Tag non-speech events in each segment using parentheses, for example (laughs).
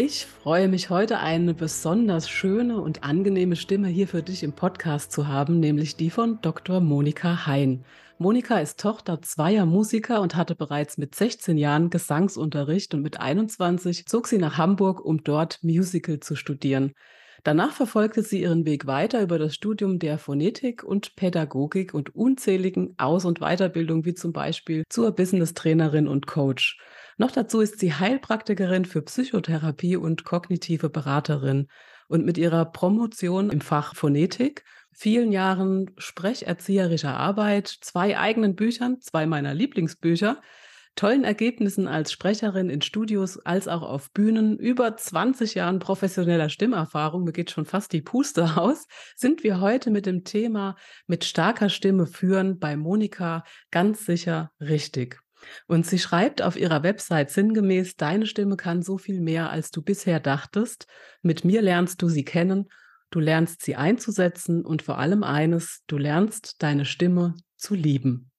Ich freue mich heute eine besonders schöne und angenehme Stimme hier für dich im Podcast zu haben, nämlich die von Dr. Monika Hein. Monika ist Tochter zweier Musiker und hatte bereits mit 16 Jahren Gesangsunterricht und mit 21 zog sie nach Hamburg, um dort Musical zu studieren. Danach verfolgte sie ihren Weg weiter über das Studium der Phonetik und Pädagogik und unzähligen Aus- und Weiterbildungen, wie zum Beispiel zur Business-Trainerin und Coach. Noch dazu ist sie Heilpraktikerin für Psychotherapie und kognitive Beraterin. Und mit ihrer Promotion im Fach Phonetik, vielen Jahren sprecherzieherischer Arbeit, zwei eigenen Büchern, zwei meiner Lieblingsbücher, tollen Ergebnissen als Sprecherin in Studios als auch auf Bühnen, über 20 Jahren professioneller Stimmerfahrung, mir geht schon fast die Puste aus, sind wir heute mit dem Thema mit starker Stimme führen bei Monika ganz sicher richtig. Und sie schreibt auf ihrer Website sinngemäß, deine Stimme kann so viel mehr, als du bisher dachtest. Mit mir lernst du sie kennen, du lernst sie einzusetzen und vor allem eines, du lernst deine Stimme zu lieben.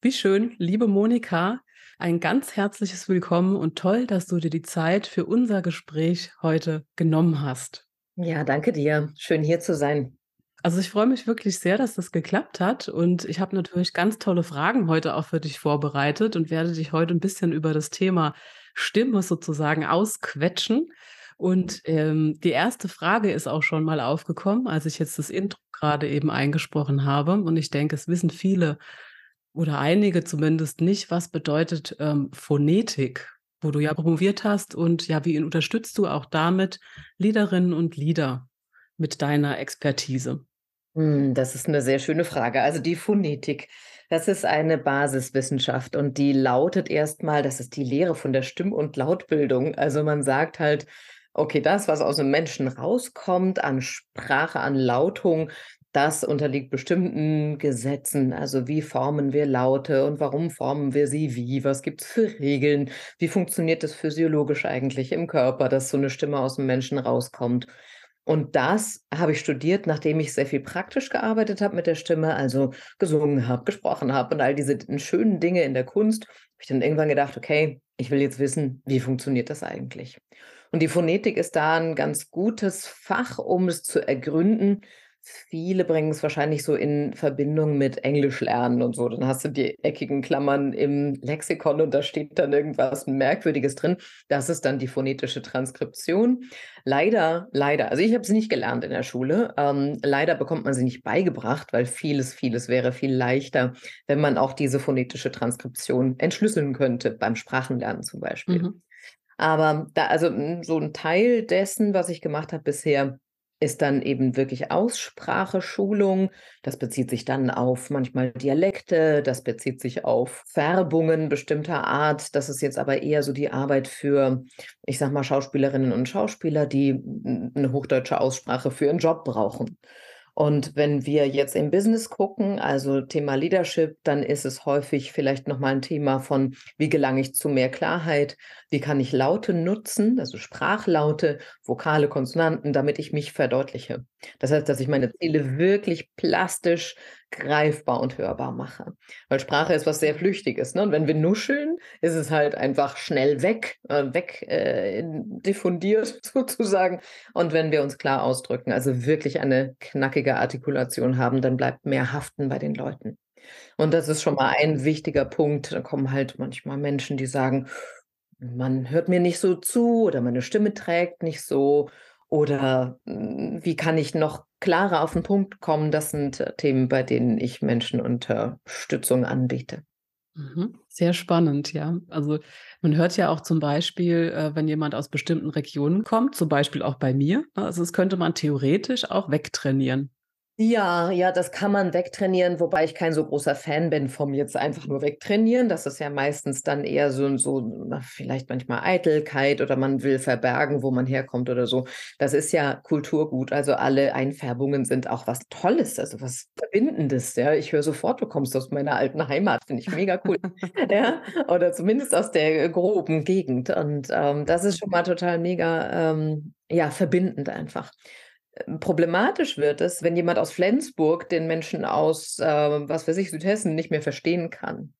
Wie schön, liebe Monika, ein ganz herzliches Willkommen und toll, dass du dir die Zeit für unser Gespräch heute genommen hast. Ja, danke dir. Schön hier zu sein. Also ich freue mich wirklich sehr, dass das geklappt hat und ich habe natürlich ganz tolle Fragen heute auch für dich vorbereitet und werde dich heute ein bisschen über das Thema Stimme sozusagen ausquetschen. Und ähm, die erste Frage ist auch schon mal aufgekommen, als ich jetzt das Intro gerade eben eingesprochen habe. Und ich denke, es wissen viele oder einige zumindest nicht, was bedeutet ähm, Phonetik, wo du ja promoviert hast und ja, wie unterstützt du auch damit Liederinnen und Lieder mit deiner Expertise? Hm, das ist eine sehr schöne Frage. Also die Phonetik, das ist eine Basiswissenschaft und die lautet erstmal, das ist die Lehre von der Stimm- und Lautbildung. Also man sagt halt, okay, das, was aus dem Menschen rauskommt an Sprache, an Lautung, das unterliegt bestimmten Gesetzen. Also wie formen wir Laute und warum formen wir sie wie? Was gibt es für Regeln? Wie funktioniert das physiologisch eigentlich im Körper, dass so eine Stimme aus dem Menschen rauskommt? Und das habe ich studiert, nachdem ich sehr viel praktisch gearbeitet habe mit der Stimme, also gesungen habe, gesprochen habe und all diese schönen Dinge in der Kunst. Habe ich dann irgendwann gedacht, okay, ich will jetzt wissen, wie funktioniert das eigentlich? Und die Phonetik ist da ein ganz gutes Fach, um es zu ergründen, Viele bringen es wahrscheinlich so in Verbindung mit Englisch lernen und so. Dann hast du die eckigen Klammern im Lexikon und da steht dann irgendwas Merkwürdiges drin. Das ist dann die phonetische Transkription. Leider, leider, also ich habe sie nicht gelernt in der Schule. Ähm, leider bekommt man sie nicht beigebracht, weil vieles, vieles wäre viel leichter, wenn man auch diese phonetische Transkription entschlüsseln könnte, beim Sprachenlernen zum Beispiel. Mhm. Aber da, also so ein Teil dessen, was ich gemacht habe bisher, ist dann eben wirklich Ausspracheschulung. Das bezieht sich dann auf manchmal Dialekte, das bezieht sich auf Färbungen bestimmter Art. Das ist jetzt aber eher so die Arbeit für, ich sag mal, Schauspielerinnen und Schauspieler, die eine hochdeutsche Aussprache für ihren Job brauchen. Und wenn wir jetzt im Business gucken, also Thema Leadership, dann ist es häufig vielleicht nochmal ein Thema von, wie gelange ich zu mehr Klarheit, wie kann ich Laute nutzen, also Sprachlaute, Vokale, Konsonanten, damit ich mich verdeutliche. Das heißt, dass ich meine Ziele wirklich plastisch greifbar und hörbar mache. Weil Sprache ist was sehr Flüchtiges. Ne? Und wenn wir nuscheln, ist es halt einfach schnell weg, äh, weg äh, diffundiert (laughs) sozusagen. Und wenn wir uns klar ausdrücken, also wirklich eine knackige Artikulation haben, dann bleibt mehr haften bei den Leuten. Und das ist schon mal ein wichtiger Punkt. Da kommen halt manchmal Menschen, die sagen, man hört mir nicht so zu oder meine Stimme trägt nicht so oder hm, wie kann ich noch klarer auf den Punkt kommen? Das sind äh, Themen, bei denen ich Menschen Unterstützung anbiete. Mhm. Sehr spannend, ja. Also man hört ja auch zum Beispiel, äh, wenn jemand aus bestimmten Regionen kommt, zum Beispiel auch bei mir, ne, also das könnte man theoretisch auch wegtrainieren. Ja, ja, das kann man wegtrainieren, wobei ich kein so großer Fan bin vom jetzt einfach nur wegtrainieren. Das ist ja meistens dann eher so, so vielleicht manchmal Eitelkeit oder man will verbergen, wo man herkommt oder so. Das ist ja Kulturgut. Also alle Einfärbungen sind auch was Tolles, also was Verbindendes. Ja, ich höre sofort, du kommst aus meiner alten Heimat, finde ich mega cool. (laughs) ja, oder zumindest aus der groben Gegend. Und ähm, das ist schon mal total mega, ähm, ja, verbindend einfach. Ähm, problematisch wird es, wenn jemand aus Flensburg den Menschen aus, äh, was weiß ich, Südhessen nicht mehr verstehen kann.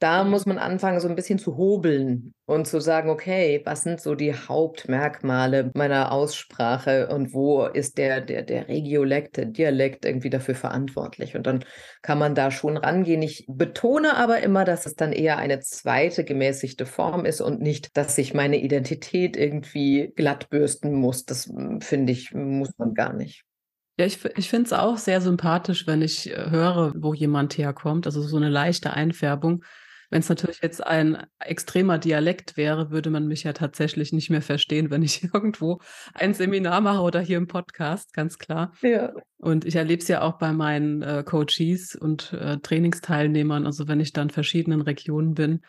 Da muss man anfangen, so ein bisschen zu hobeln und zu sagen, okay, was sind so die Hauptmerkmale meiner Aussprache und wo ist der, der, der Regiolekt, der Dialekt irgendwie dafür verantwortlich? Und dann kann man da schon rangehen. Ich betone aber immer, dass es dann eher eine zweite gemäßigte Form ist und nicht, dass sich meine Identität irgendwie glattbürsten muss. Das hm, finde ich, muss man gar nicht. Ja, ich, ich finde es auch sehr sympathisch, wenn ich äh, höre, wo jemand herkommt. Also so eine leichte Einfärbung. Wenn es natürlich jetzt ein extremer Dialekt wäre, würde man mich ja tatsächlich nicht mehr verstehen, wenn ich (laughs) irgendwo ein Seminar mache oder hier im Podcast, ganz klar. Ja. Und ich erlebe es ja auch bei meinen äh, Coaches und äh, Trainingsteilnehmern. Also wenn ich dann in verschiedenen Regionen bin,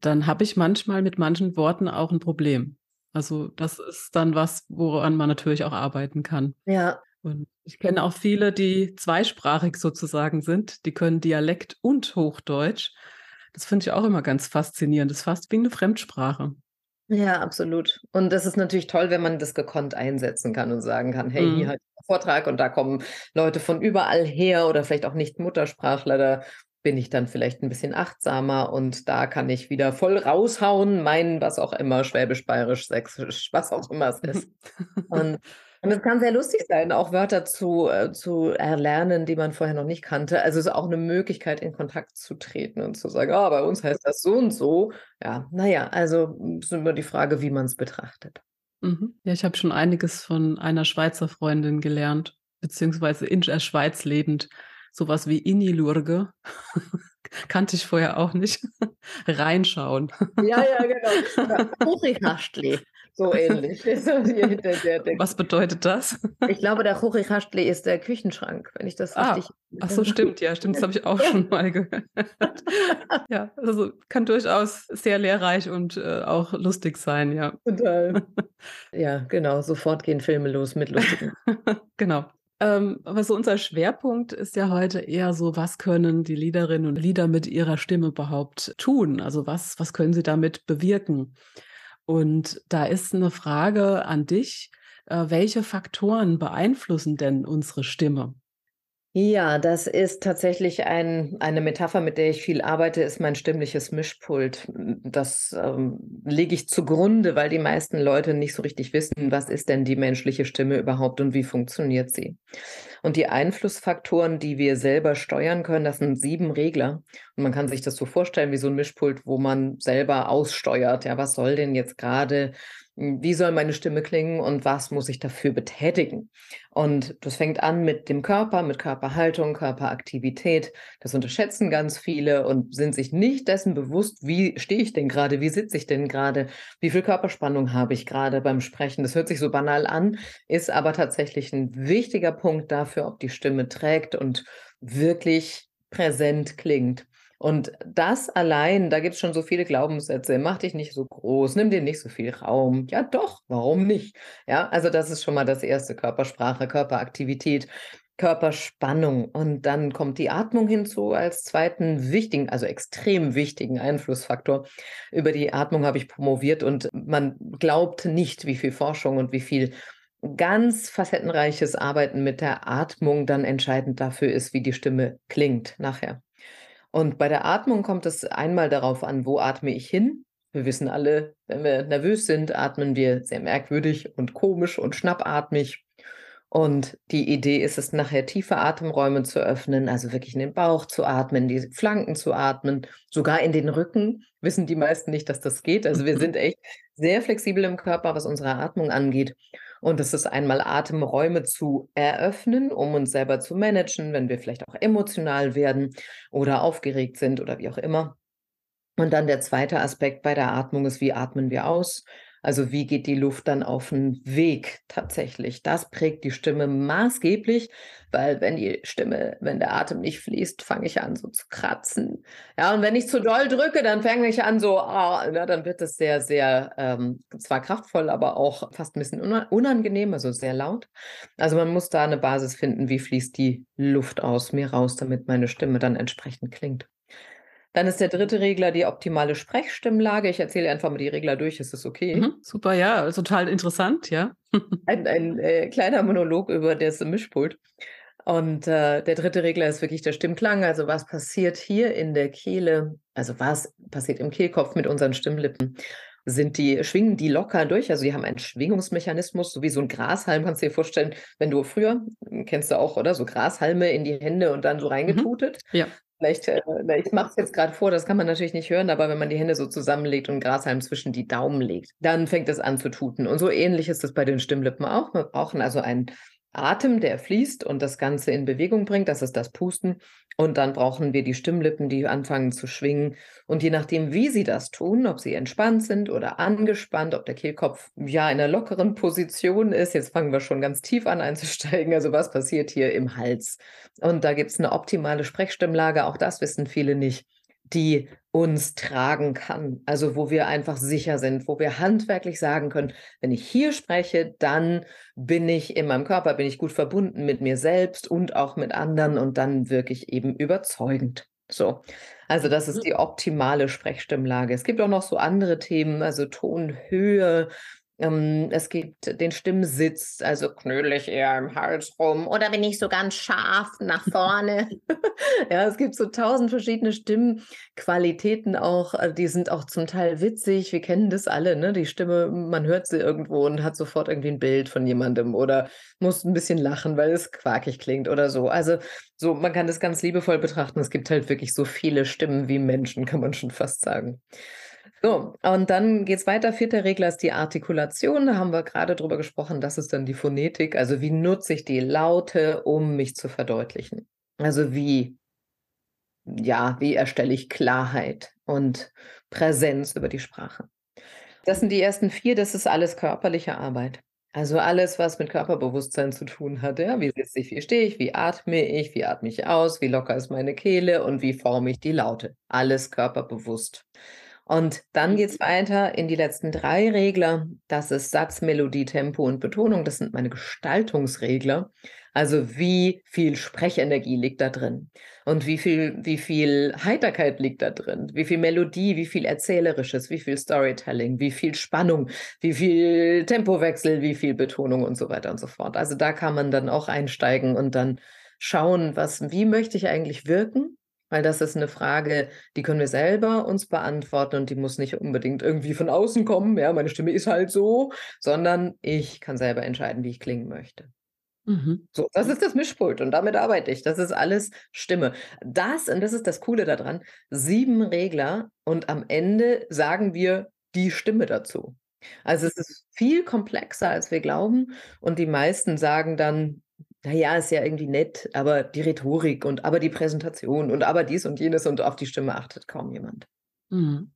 dann habe ich manchmal mit manchen Worten auch ein Problem. Also das ist dann was, woran man natürlich auch arbeiten kann. Ja. Und ich kenne auch viele, die zweisprachig sozusagen sind. Die können Dialekt und Hochdeutsch. Das finde ich auch immer ganz faszinierend. Das ist fast wie eine Fremdsprache. Ja, absolut. Und das ist natürlich toll, wenn man das gekonnt einsetzen kann und sagen kann, hey, mhm. hier halt ein Vortrag und da kommen Leute von überall her oder vielleicht auch nicht Muttersprachler. Da bin ich dann vielleicht ein bisschen achtsamer und da kann ich wieder voll raushauen, meinen, was auch immer, Schwäbisch, Bayerisch, Sächsisch, was auch immer es ist. (laughs) und und es kann sehr lustig sein, auch Wörter zu, äh, zu erlernen, die man vorher noch nicht kannte. Also es ist auch eine Möglichkeit, in Kontakt zu treten und zu sagen, ah, bei uns heißt das so und so. Ja, naja, also ist immer die Frage, wie man es betrachtet. Mhm. Ja, ich habe schon einiges von einer Schweizer Freundin gelernt, beziehungsweise in der Schweiz lebend. Sowas wie Inilurge. (laughs) Kannte ich vorher auch nicht. (laughs) Reinschauen. Ja, ja, (laughs) genau. Hurikastli. So ähnlich. (laughs) Was bedeutet das? Ich glaube, der Hurikastli ist der Küchenschrank, wenn ich das ah, richtig. Ach so, stimmt, ja, stimmt. Das habe ich auch schon mal gehört. (laughs) ja, also kann durchaus sehr lehrreich und äh, auch lustig sein, ja. Total. (laughs) ja, genau. Sofort gehen Filme los mit lustigen. genau. Ähm, aber so unser Schwerpunkt ist ja heute eher so, was können die Liederinnen und Lieder mit ihrer Stimme überhaupt tun? Also was, was können sie damit bewirken? Und da ist eine Frage an dich. Äh, welche Faktoren beeinflussen denn unsere Stimme? Ja, das ist tatsächlich ein, eine Metapher, mit der ich viel arbeite, ist mein stimmliches Mischpult. Das ähm, lege ich zugrunde, weil die meisten Leute nicht so richtig wissen, was ist denn die menschliche Stimme überhaupt und wie funktioniert sie. Und die Einflussfaktoren, die wir selber steuern können, das sind sieben Regler. Und man kann sich das so vorstellen wie so ein Mischpult, wo man selber aussteuert. Ja, was soll denn jetzt gerade wie soll meine Stimme klingen und was muss ich dafür betätigen. Und das fängt an mit dem Körper, mit Körperhaltung, Körperaktivität. Das unterschätzen ganz viele und sind sich nicht dessen bewusst, wie stehe ich denn gerade, wie sitze ich denn gerade, wie viel Körperspannung habe ich gerade beim Sprechen. Das hört sich so banal an, ist aber tatsächlich ein wichtiger Punkt dafür, ob die Stimme trägt und wirklich präsent klingt. Und das allein, da gibt es schon so viele Glaubenssätze, mach dich nicht so groß, nimm dir nicht so viel Raum. Ja, doch, warum nicht? Ja, also das ist schon mal das erste Körpersprache, Körperaktivität. Körperspannung und dann kommt die Atmung hinzu als zweiten wichtigen, also extrem wichtigen Einflussfaktor. Über die Atmung habe ich promoviert und man glaubt nicht, wie viel Forschung und wie viel ganz facettenreiches Arbeiten mit der Atmung dann entscheidend dafür ist, wie die Stimme klingt nachher. Und bei der Atmung kommt es einmal darauf an, wo atme ich hin. Wir wissen alle, wenn wir nervös sind, atmen wir sehr merkwürdig und komisch und schnappatmig. Und die Idee ist es, nachher tiefe Atemräume zu öffnen, also wirklich in den Bauch zu atmen, die Flanken zu atmen, sogar in den Rücken. Wissen die meisten nicht, dass das geht. Also wir sind echt sehr flexibel im Körper, was unsere Atmung angeht. Und das ist einmal Atemräume zu eröffnen, um uns selber zu managen, wenn wir vielleicht auch emotional werden oder aufgeregt sind oder wie auch immer. Und dann der zweite Aspekt bei der Atmung ist, wie atmen wir aus? Also wie geht die Luft dann auf den Weg tatsächlich? Das prägt die Stimme maßgeblich, weil wenn die Stimme, wenn der Atem nicht fließt, fange ich an so zu kratzen. Ja, und wenn ich zu doll drücke, dann fange ich an so, oh, na, dann wird es sehr, sehr, ähm, zwar kraftvoll, aber auch fast ein bisschen unangenehm, also sehr laut. Also man muss da eine Basis finden, wie fließt die Luft aus mir raus, damit meine Stimme dann entsprechend klingt. Dann ist der dritte Regler die optimale Sprechstimmlage. Ich erzähle einfach mal die Regler durch, ist das okay? Mhm, super, ja, total interessant, ja. (laughs) ein, ein äh, kleiner Monolog über das Mischpult. Und äh, der dritte Regler ist wirklich der Stimmklang. Also was passiert hier in der Kehle? Also was passiert im Kehlkopf mit unseren Stimmlippen? Sind die, schwingen die locker durch? Also die haben einen Schwingungsmechanismus, so wie so ein Grashalm, kannst du dir vorstellen, wenn du früher, kennst du auch, oder? So Grashalme in die Hände und dann so reingetutet. Mhm. Ja. Vielleicht, äh, ich mache es jetzt gerade vor, das kann man natürlich nicht hören, aber wenn man die Hände so zusammenlegt und Grashalm zwischen die Daumen legt, dann fängt es an zu tuten. Und so ähnlich ist es bei den Stimmlippen auch. Wir brauchen also einen Atem, der fließt und das Ganze in Bewegung bringt, das ist das Pusten. Und dann brauchen wir die Stimmlippen, die anfangen zu schwingen. Und je nachdem, wie sie das tun, ob sie entspannt sind oder angespannt, ob der Kehlkopf ja in einer lockeren Position ist, jetzt fangen wir schon ganz tief an einzusteigen. Also was passiert hier im Hals? Und da gibt es eine optimale Sprechstimmlage, auch das wissen viele nicht die uns tragen kann. Also wo wir einfach sicher sind, wo wir handwerklich sagen können, wenn ich hier spreche, dann bin ich in meinem Körper, bin ich gut verbunden mit mir selbst und auch mit anderen und dann wirklich eben überzeugend. So, also das ist die optimale Sprechstimmlage. Es gibt auch noch so andere Themen, also Tonhöhe, es gibt den Stimmsitz, also knödel ich eher im Hals rum oder bin ich so ganz scharf nach vorne. (laughs) ja, es gibt so tausend verschiedene Stimmqualitäten auch. Äh, die sind auch zum Teil witzig. Wir kennen das alle, ne? Die Stimme, man hört sie irgendwo und hat sofort irgendwie ein Bild von jemandem oder muss ein bisschen lachen, weil es quakig klingt oder so. Also so, man kann das ganz liebevoll betrachten. Es gibt halt wirklich so viele Stimmen wie Menschen, kann man schon fast sagen. So, und dann geht es weiter. Vierter Regler ist die Artikulation. Da haben wir gerade drüber gesprochen. Das ist dann die Phonetik. Also wie nutze ich die Laute, um mich zu verdeutlichen? Also wie, ja, wie erstelle ich Klarheit und Präsenz über die Sprache? Das sind die ersten vier. Das ist alles körperliche Arbeit. Also alles, was mit Körperbewusstsein zu tun hat. Ja? Wie sitze ich, wie stehe ich, wie atme ich, wie atme ich aus, wie locker ist meine Kehle und wie forme ich die Laute. Alles körperbewusst. Und dann geht es weiter in die letzten drei Regler. Das ist Satz, Melodie, Tempo und Betonung. Das sind meine Gestaltungsregler. Also wie viel Sprechenergie liegt da drin? Und wie viel, wie viel Heiterkeit liegt da drin? Wie viel Melodie, wie viel Erzählerisches, wie viel Storytelling, wie viel Spannung, wie viel Tempowechsel, wie viel Betonung und so weiter und so fort. Also da kann man dann auch einsteigen und dann schauen, was, wie möchte ich eigentlich wirken? Weil das ist eine Frage, die können wir selber uns beantworten und die muss nicht unbedingt irgendwie von außen kommen. Ja, meine Stimme ist halt so, sondern ich kann selber entscheiden, wie ich klingen möchte. Mhm. So, das ist das Mischpult und damit arbeite ich. Das ist alles Stimme. Das, und das ist das Coole daran, sieben Regler und am Ende sagen wir die Stimme dazu. Also es ist viel komplexer, als wir glauben. Und die meisten sagen dann, naja, ist ja irgendwie nett, aber die Rhetorik und aber die Präsentation und aber dies und jenes und auf die Stimme achtet kaum jemand. Mhm.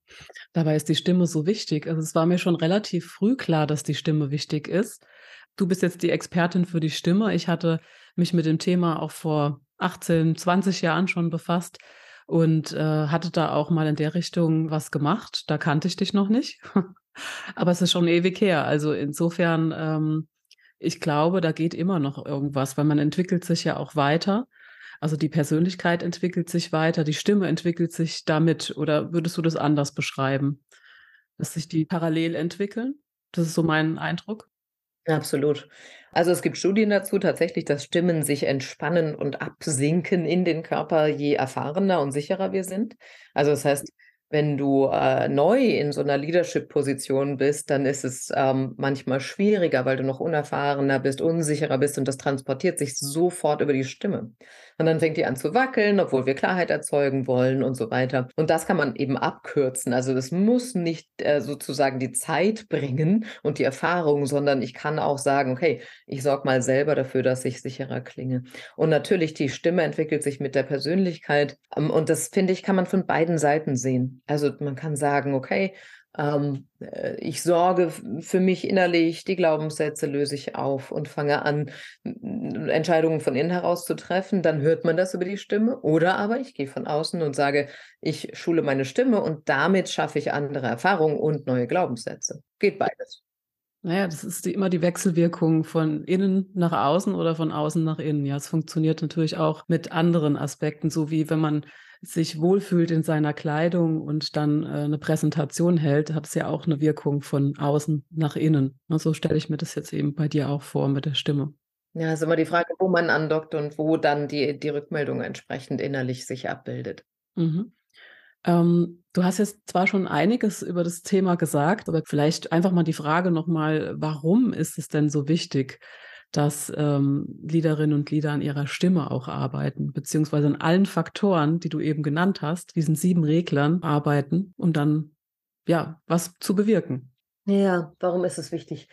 Dabei ist die Stimme so wichtig. Also es war mir schon relativ früh klar, dass die Stimme wichtig ist. Du bist jetzt die Expertin für die Stimme. Ich hatte mich mit dem Thema auch vor 18, 20 Jahren schon befasst und äh, hatte da auch mal in der Richtung was gemacht. Da kannte ich dich noch nicht. (laughs) Aber es ist schon ewig her. Also insofern ähm, ich glaube, da geht immer noch irgendwas, weil man entwickelt sich ja auch weiter. Also die Persönlichkeit entwickelt sich weiter, die Stimme entwickelt sich damit. Oder würdest du das anders beschreiben? Dass sich die parallel entwickeln? Das ist so mein Eindruck. Absolut. Also es gibt Studien dazu tatsächlich, dass Stimmen sich entspannen und absinken in den Körper, je erfahrener und sicherer wir sind. Also das heißt, Wenn du äh, neu in so einer Leadership-Position bist, dann ist es ähm, manchmal schwieriger, weil du noch unerfahrener bist, unsicherer bist und das transportiert sich sofort über die Stimme. Und dann fängt die an zu wackeln, obwohl wir Klarheit erzeugen wollen und so weiter. Und das kann man eben abkürzen. Also das muss nicht äh, sozusagen die Zeit bringen und die Erfahrung, sondern ich kann auch sagen, okay, ich sorge mal selber dafür, dass ich sicherer klinge. Und natürlich, die Stimme entwickelt sich mit der Persönlichkeit. Ähm, und das, finde ich, kann man von beiden Seiten sehen. Also man kann sagen, okay, ähm, äh, ich sorge für mich innerlich, die Glaubenssätze löse ich auf und fange an, Entscheidungen von innen heraus zu treffen. Dann hört man das über die Stimme. Oder aber ich gehe von außen und sage, ich schule meine Stimme und damit schaffe ich andere Erfahrungen und neue Glaubenssätze. Geht beides. Naja, das ist die, immer die Wechselwirkung von innen nach außen oder von außen nach innen. Ja, es funktioniert natürlich auch mit anderen Aspekten, so wie wenn man sich wohlfühlt in seiner Kleidung und dann äh, eine Präsentation hält, hat es ja auch eine Wirkung von außen nach innen. Und so stelle ich mir das jetzt eben bei dir auch vor mit der Stimme. Ja, ist immer die Frage, wo man andockt und wo dann die, die Rückmeldung entsprechend innerlich sich abbildet. Mhm. Ähm, du hast jetzt zwar schon einiges über das Thema gesagt, aber vielleicht einfach mal die Frage nochmal, warum ist es denn so wichtig, dass ähm, Liederinnen und Lieder an ihrer Stimme auch arbeiten, beziehungsweise an allen Faktoren, die du eben genannt hast, diesen sieben Reglern arbeiten, um dann ja was zu bewirken. Ja, warum ist es wichtig?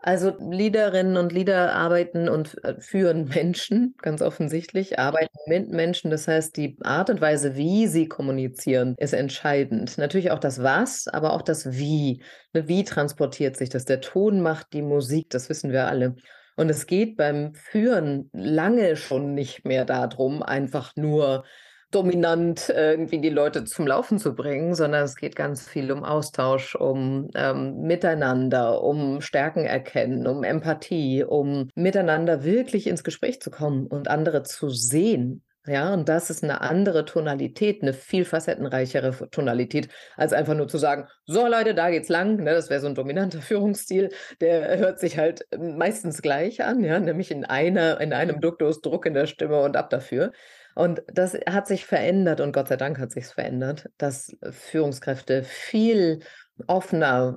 Also Liederinnen und Lieder arbeiten und äh, führen (laughs) Menschen, ganz offensichtlich, arbeiten mit Menschen. Das heißt, die Art und Weise, wie sie kommunizieren, ist entscheidend. Natürlich auch das Was, aber auch das Wie. Ne, wie transportiert sich das? Der Ton macht die Musik, das wissen wir alle. Und es geht beim Führen lange schon nicht mehr darum, einfach nur dominant irgendwie die Leute zum Laufen zu bringen, sondern es geht ganz viel um Austausch, um ähm, Miteinander, um Stärken erkennen, um Empathie, um miteinander wirklich ins Gespräch zu kommen und andere zu sehen ja, und das ist eine andere Tonalität, eine viel facettenreichere Tonalität, als einfach nur zu sagen, so Leute, da geht's lang. Ne, das wäre so ein dominanter (laughs) Führungsstil, der hört sich halt meistens gleich an, ja, nämlich in einer, in einem Duktus, Druck in der Stimme und ab dafür. Und das hat sich verändert und Gott sei Dank hat sich verändert, dass Führungskräfte viel offener,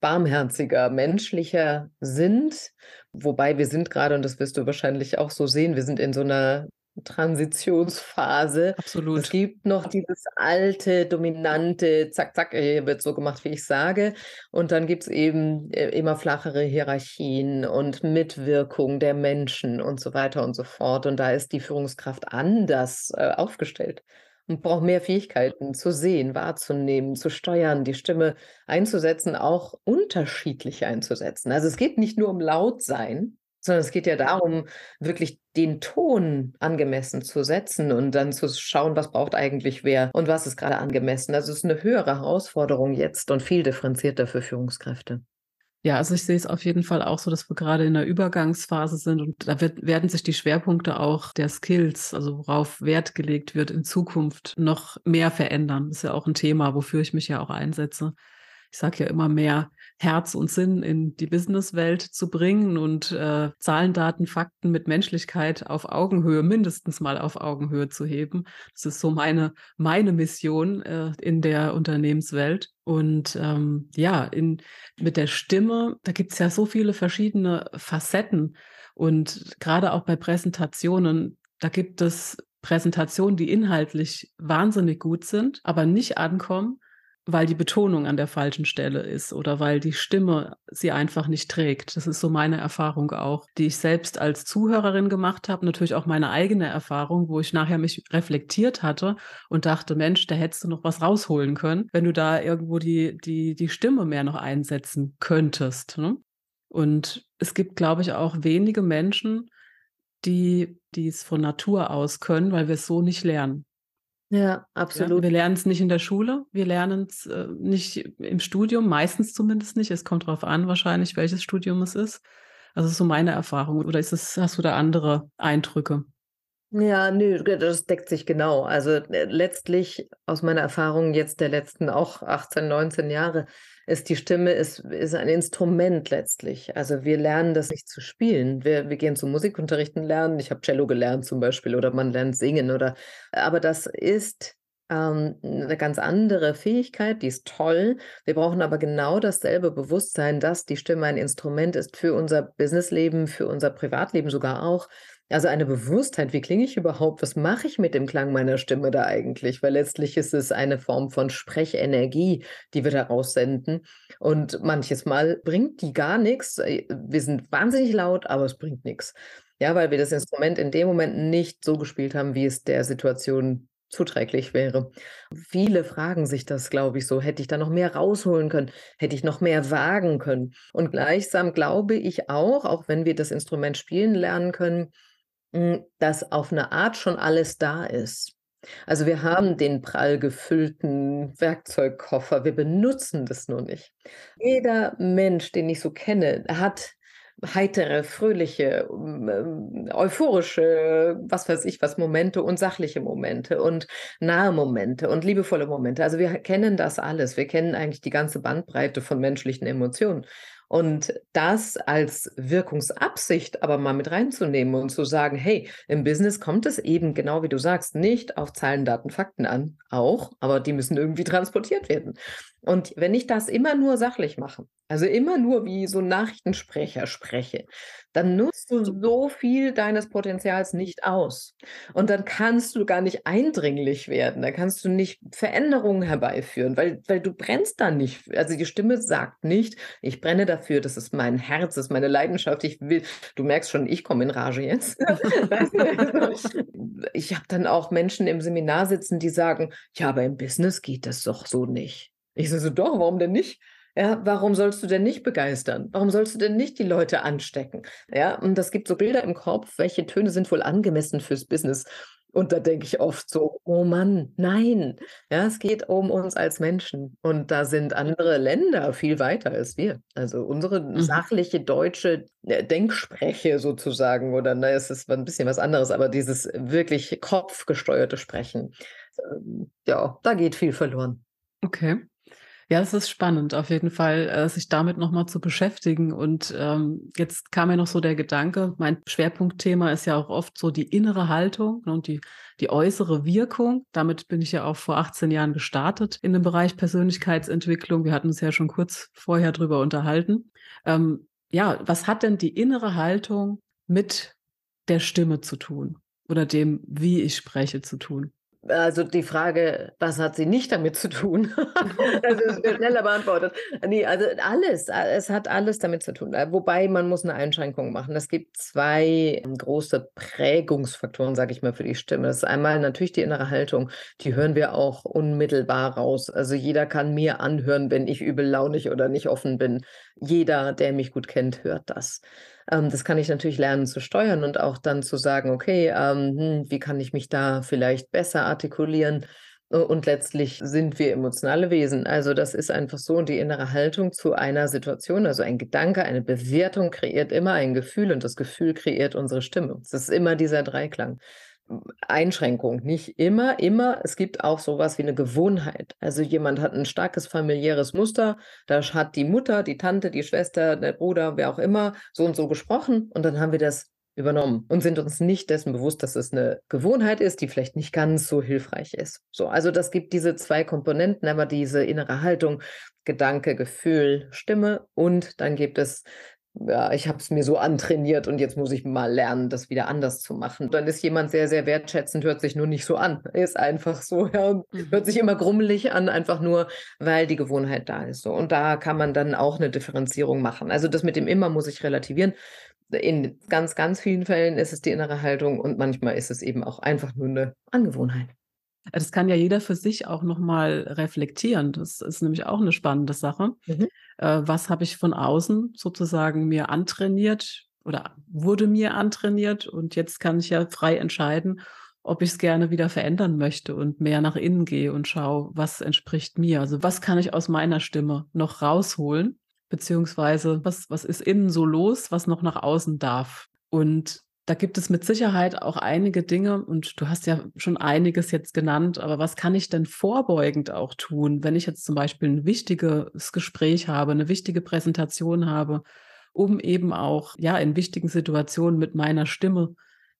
barmherziger, menschlicher sind. Wobei wir sind gerade, und das wirst du wahrscheinlich auch so sehen, wir sind in so einer Transitionsphase. Absolut. Es gibt noch dieses alte, dominante, zack, zack, hier wird so gemacht, wie ich sage. Und dann gibt es eben äh, immer flachere Hierarchien und Mitwirkung der Menschen und so weiter und so fort. Und da ist die Führungskraft anders äh, aufgestellt und braucht mehr Fähigkeiten zu sehen, wahrzunehmen, zu steuern, die Stimme einzusetzen, auch unterschiedlich einzusetzen. Also es geht nicht nur um laut sein, sondern es geht ja darum, wirklich den Ton angemessen zu setzen und dann zu schauen, was braucht eigentlich wer und was ist gerade angemessen. Also es ist eine höhere Herausforderung jetzt und viel differenzierter für Führungskräfte. Ja, also ich sehe es auf jeden Fall auch so, dass wir gerade in der Übergangsphase sind und da wird, werden sich die Schwerpunkte auch der Skills, also worauf Wert gelegt wird, in Zukunft noch mehr verändern. Das ist ja auch ein Thema, wofür ich mich ja auch einsetze ich sage ja immer mehr Herz und Sinn in die Businesswelt zu bringen und äh, Zahlen, Daten, Fakten mit Menschlichkeit auf Augenhöhe, mindestens mal auf Augenhöhe zu heben. Das ist so meine, meine Mission äh, in der Unternehmenswelt. Und ähm, ja, in, mit der Stimme, da gibt es ja so viele verschiedene Facetten. Und gerade auch bei Präsentationen, da gibt es Präsentationen, die inhaltlich wahnsinnig gut sind, aber nicht ankommen weil die Betonung an der falschen Stelle ist oder weil die Stimme sie einfach nicht trägt. Das ist so meine Erfahrung auch, die ich selbst als Zuhörerin gemacht habe. Natürlich auch meine eigene Erfahrung, wo ich nachher mich reflektiert hatte und dachte, Mensch, da hättest du noch was rausholen können, wenn du da irgendwo die, die, die Stimme mehr noch einsetzen könntest. Ne? Und es gibt, glaube ich, auch wenige Menschen, die, die es von Natur aus können, weil wir es so nicht lernen. Ja, absolut. Ja, wir lernen es nicht in der Schule, wir lernen es äh, nicht im Studium, meistens zumindest nicht. Es kommt darauf an, wahrscheinlich, welches Studium es ist. Also ist so meine Erfahrung. Oder ist es, hast du da andere Eindrücke? Ja, nö, das deckt sich genau. Also äh, letztlich aus meiner Erfahrung jetzt der letzten auch 18, 19 Jahre ist die Stimme ist, ist ein Instrument letztlich. Also wir lernen das nicht zu spielen. Wir, wir gehen zum Musikunterrichten lernen. Ich habe Cello gelernt zum Beispiel oder man lernt singen oder aber das ist ähm, 'ne ganz andere Fähigkeit, die ist toll. Wir brauchen aber genau dasselbe Bewusstsein, dass die Stimme ein Instrument ist für unser Businessleben, für unser Privatleben sogar auch. Also eine Bewusstheit, wie klinge ich überhaupt? Was mache ich mit dem Klang meiner Stimme da eigentlich? Weil letztlich ist es eine Form von Sprechenergie, die wir da raussenden. Und manches Mal bringt die gar nichts. Äh, wir sind wahnsinnig laut, aber es bringt nichts. Ja, weil wir das Instrument in dem Moment nicht so gespielt haben, wie es der Situation zuträglich wäre. Viele fragen sich das, glaube ich, so. Hätte ich da noch mehr rausholen können? Hätte ich noch mehr wagen können? Und gleichsam glaube ich auch, auch wenn wir das Instrument spielen lernen können, dass auf eine Art schon alles da ist. Also wir haben den prall gefüllten Werkzeugkoffer, wir benutzen das nur nicht. Jeder Mensch, den ich so kenne, hat heitere, fröhliche, ähm, euphorische, was weiß ich was, Momente und sachliche Momente und nahe Momente und liebevolle Momente. Also wir kennen das alles. Wir kennen eigentlich die ganze Bandbreite von menschlichen Emotionen. Und das als Wirkungsabsicht aber mal mit reinzunehmen und zu sagen, hey, im Business kommt es eben, genau wie du sagst, nicht auf Zahlen, Daten, Fakten an, auch, aber die müssen irgendwie (laughs) transportiert werden. Und wenn ich das immer nur sachlich mache, also immer nur wie so ein Nachrichtensprecher spreche, dann nutzt du so viel deines Potenzials nicht aus. Und dann kannst du gar nicht eindringlich werden, da kannst du nicht Veränderungen herbeiführen, weil, weil du brennst da nicht. Also die Stimme sagt nicht, ich brenne dafür, das ist mein Herz, das ist meine Leidenschaft, ich will, du merkst schon, ich komme in Rage jetzt. (laughs) (laughs) ich habe dann auch Menschen im Seminar sitzen, die sagen, ja, aber im Business geht das doch so nicht. Ich so, so doch, warum denn nicht? Ja, warum sollst du denn nicht begeistern? Warum sollst du denn nicht die Leute anstecken? Ja, und das gibt so Bilder im Kopf, welche Töne sind wohl angemessen fürs Business? Und da denke ich oft so, oh Mann, nein. Ja, es geht um uns als Menschen. Und da sind andere Länder viel weiter als wir. Also unsere mhm. sachliche deutsche äh, Denkspreche sozusagen, oder na, es ist ein bisschen was anderes, aber dieses wirklich kopfgesteuerte Sprechen, ähm, ja, da geht viel verloren. Okay. Ja, es ist spannend, auf jeden Fall, äh, sich damit nochmal zu beschäftigen. Und ähm, jetzt kam mir noch so der Gedanke, mein Schwerpunktthema ist ja auch oft so die innere Haltung und die, die äußere Wirkung. Damit bin ich ja auch vor 18 Jahren gestartet in dem Bereich Persönlichkeitsentwicklung. Wir hatten uns ja schon kurz vorher drüber unterhalten. Ähm, ja, was hat denn die innere Haltung mit der Stimme zu tun oder dem, wie ich spreche, zu tun? Also die Frage, was hat sie nicht damit zu tun? (laughs) es wird schneller beantwortet. Nee, also alles, es hat alles damit zu tun. Wobei man muss eine Einschränkung machen. Es gibt zwei große Prägungsfaktoren, sage ich mal, für die Stimme. Das ist einmal natürlich die innere Haltung. Die hören wir auch unmittelbar raus. Also jeder kann mir anhören, wenn ich übellaunig oder nicht offen bin. Jeder, der mich gut kennt, hört das. Ähm, das kann ich natürlich lernen zu steuern und auch dann zu sagen, okay, ähm, hm, wie kann ich mich da vielleicht besser artikulieren? Und letztlich sind wir emotionale Wesen. Also das ist einfach so. Und die innere Haltung zu einer Situation, also ein Gedanke, eine Bewertung kreiert immer ein Gefühl und das Gefühl kreiert unsere Stimme. Es ist immer dieser Dreiklang. Einschränkung. Nicht immer, immer. Es gibt auch sowas wie eine Gewohnheit. Also jemand hat ein starkes familiäres Muster. Da hat die Mutter, die Tante, die Schwester, der Bruder, wer auch immer, so und so gesprochen. Und dann haben wir das übernommen und sind uns nicht dessen bewusst, dass es eine Gewohnheit ist, die vielleicht nicht ganz so hilfreich ist. So, also das gibt diese zwei Komponenten, aber diese innere Haltung, Gedanke, Gefühl, Stimme und dann gibt es ja, ich habe es mir so antrainiert und jetzt muss ich mal lernen, das wieder anders zu machen. Dann ist jemand sehr, sehr wertschätzend, hört sich nur nicht so an. Ist einfach so, ja, mhm. hört sich immer grummelig an, einfach nur, weil die Gewohnheit da ist. So. Und da kann man dann auch eine Differenzierung machen. Also das mit dem immer muss ich relativieren. In ganz, ganz vielen Fällen ist es die innere Haltung und manchmal ist es eben auch einfach nur eine Angewohnheit. Das kann ja jeder für sich auch nochmal reflektieren. Das ist nämlich auch eine spannende Sache. Mhm. Äh, was habe ich von außen sozusagen mir antrainiert oder wurde mir antrainiert? Und jetzt kann ich ja frei entscheiden, ob ich es gerne wieder verändern möchte und mehr nach innen gehe und schaue, was entspricht mir. Also was kann ich aus meiner Stimme noch rausholen? Beziehungsweise was, was ist innen so los, was noch nach außen darf? Und da gibt es mit Sicherheit auch einige Dinge und du hast ja schon einiges jetzt genannt, aber was kann ich denn vorbeugend auch tun, wenn ich jetzt zum Beispiel ein wichtiges Gespräch habe, eine wichtige Präsentation habe, um eben auch ja in wichtigen Situationen mit meiner Stimme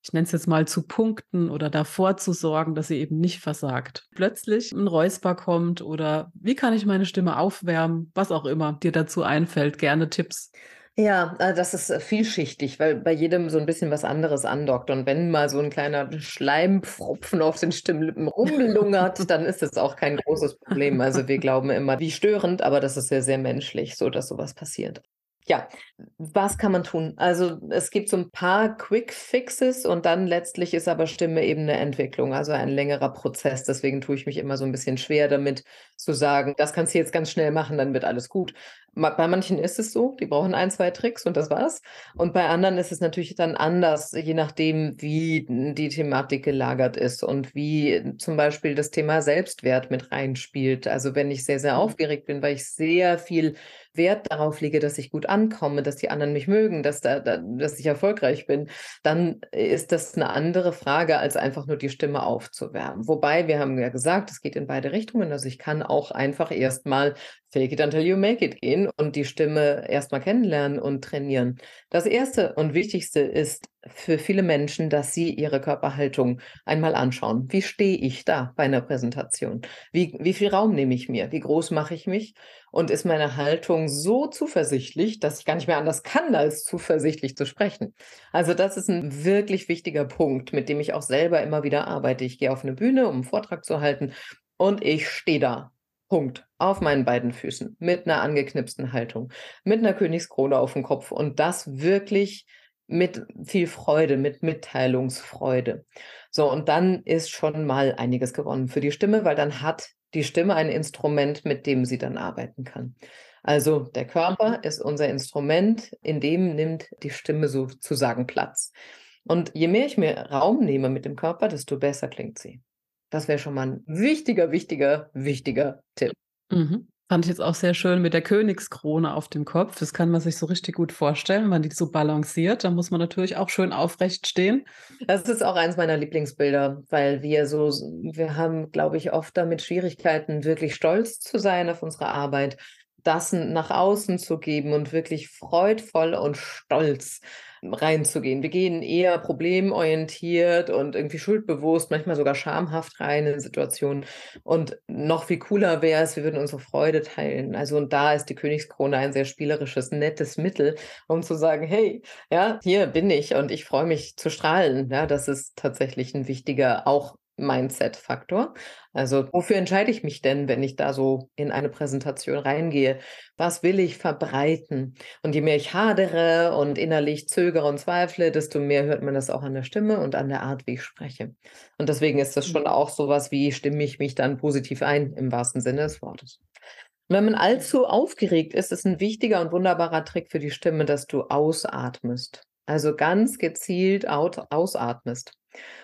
ich nenne es jetzt mal zu punkten oder davor zu sorgen, dass sie eben nicht versagt. Plötzlich ein Räusper kommt oder wie kann ich meine Stimme aufwärmen, was auch immer dir dazu einfällt, gerne Tipps. Ja, äh, das ist äh, vielschichtig, weil bei jedem so ein bisschen was anderes andockt. Und wenn mal so ein kleiner Schleimpfropfen auf den Stimmlippen rumlungert, (laughs) dann ist es auch kein großes Problem. Also wir glauben immer, wie störend, aber das ist ja sehr menschlich, so dass sowas passiert. Ja, was kann man tun? Also es gibt so ein paar Quick Fixes und dann letztlich ist aber Stimme eben eine Entwicklung, also ein längerer Prozess. Deswegen tue ich mich immer so ein bisschen schwer damit zu sagen, das kannst du jetzt ganz schnell machen, dann wird alles gut. Bei manchen ist es so, die brauchen ein, zwei Tricks und das war's. Und bei anderen ist es natürlich dann anders, je nachdem, wie die Thematik gelagert ist und wie zum Beispiel das Thema Selbstwert mit reinspielt. Also wenn ich sehr, sehr mhm. aufgeregt bin, weil ich sehr viel Wert darauf lege, dass ich gut ankomme, dass die anderen mich mögen, dass, da, da, dass ich erfolgreich bin, dann ist das eine andere Frage, als einfach nur die Stimme aufzuwärmen. Wobei, wir haben ja gesagt, es geht in beide Richtungen. Also ich kann auch einfach erstmal Fake it until you make it gehen und die Stimme erstmal kennenlernen und trainieren. Das erste und wichtigste ist für viele Menschen, dass sie ihre Körperhaltung einmal anschauen. Wie stehe ich da bei einer Präsentation? Wie, wie viel Raum nehme ich mir? Wie groß mache ich mich? Und ist meine Haltung so zuversichtlich, dass ich gar nicht mehr anders kann, als zuversichtlich zu sprechen? Also das ist ein wirklich wichtiger Punkt, mit dem ich auch selber immer wieder arbeite. Ich gehe auf eine Bühne, um einen Vortrag zu halten und ich stehe da Punkt. Auf meinen beiden Füßen. Mit einer angeknipsten Haltung. Mit einer Königskrone auf dem Kopf. Und das wirklich mit viel Freude, mit Mitteilungsfreude. So, und dann ist schon mal einiges gewonnen für die Stimme, weil dann hat die Stimme ein Instrument, mit dem sie dann arbeiten kann. Also der Körper mhm. ist unser Instrument, in dem nimmt die Stimme sozusagen Platz. Und je mehr ich mir Raum nehme mit dem Körper, desto besser klingt sie. Das wäre schon mal ein wichtiger, wichtiger, wichtiger Tipp. Mhm. Fand ich jetzt auch sehr schön mit der Königskrone auf dem Kopf. Das kann man sich so richtig gut vorstellen, wenn man die so balanciert. Da muss man natürlich auch schön aufrecht stehen. Das ist auch eins meiner Lieblingsbilder, weil wir so, wir haben, glaube ich, oft damit Schwierigkeiten, wirklich stolz zu sein auf unsere Arbeit, das nach außen zu geben und wirklich freudvoll und stolz reinzugehen. Wir gehen eher problemorientiert und irgendwie schuldbewusst, manchmal sogar schamhaft rein in Situationen. Und noch viel cooler wäre es, wir würden unsere Freude teilen. Also und da ist die Königskrone ein sehr spielerisches, nettes Mittel, um zu sagen, hey, ja, hier bin ich und ich freue mich zu strahlen. Ja, das ist tatsächlich ein wichtiger, auch Mindset-Faktor. Also wofür entscheide ich mich denn, wenn ich da so in eine Präsentation reingehe? Was will ich verbreiten? Und je mehr ich hadere und innerlich zögere und zweifle, desto mehr hört man das auch an der Stimme und an der Art, wie ich spreche. Und deswegen ist das schon mhm. auch sowas wie, stimme ich mich dann positiv ein, im wahrsten Sinne des Wortes. Und wenn man allzu aufgeregt ist, ist ein wichtiger und wunderbarer Trick für die Stimme, dass du ausatmest. Also ganz gezielt ausatmest.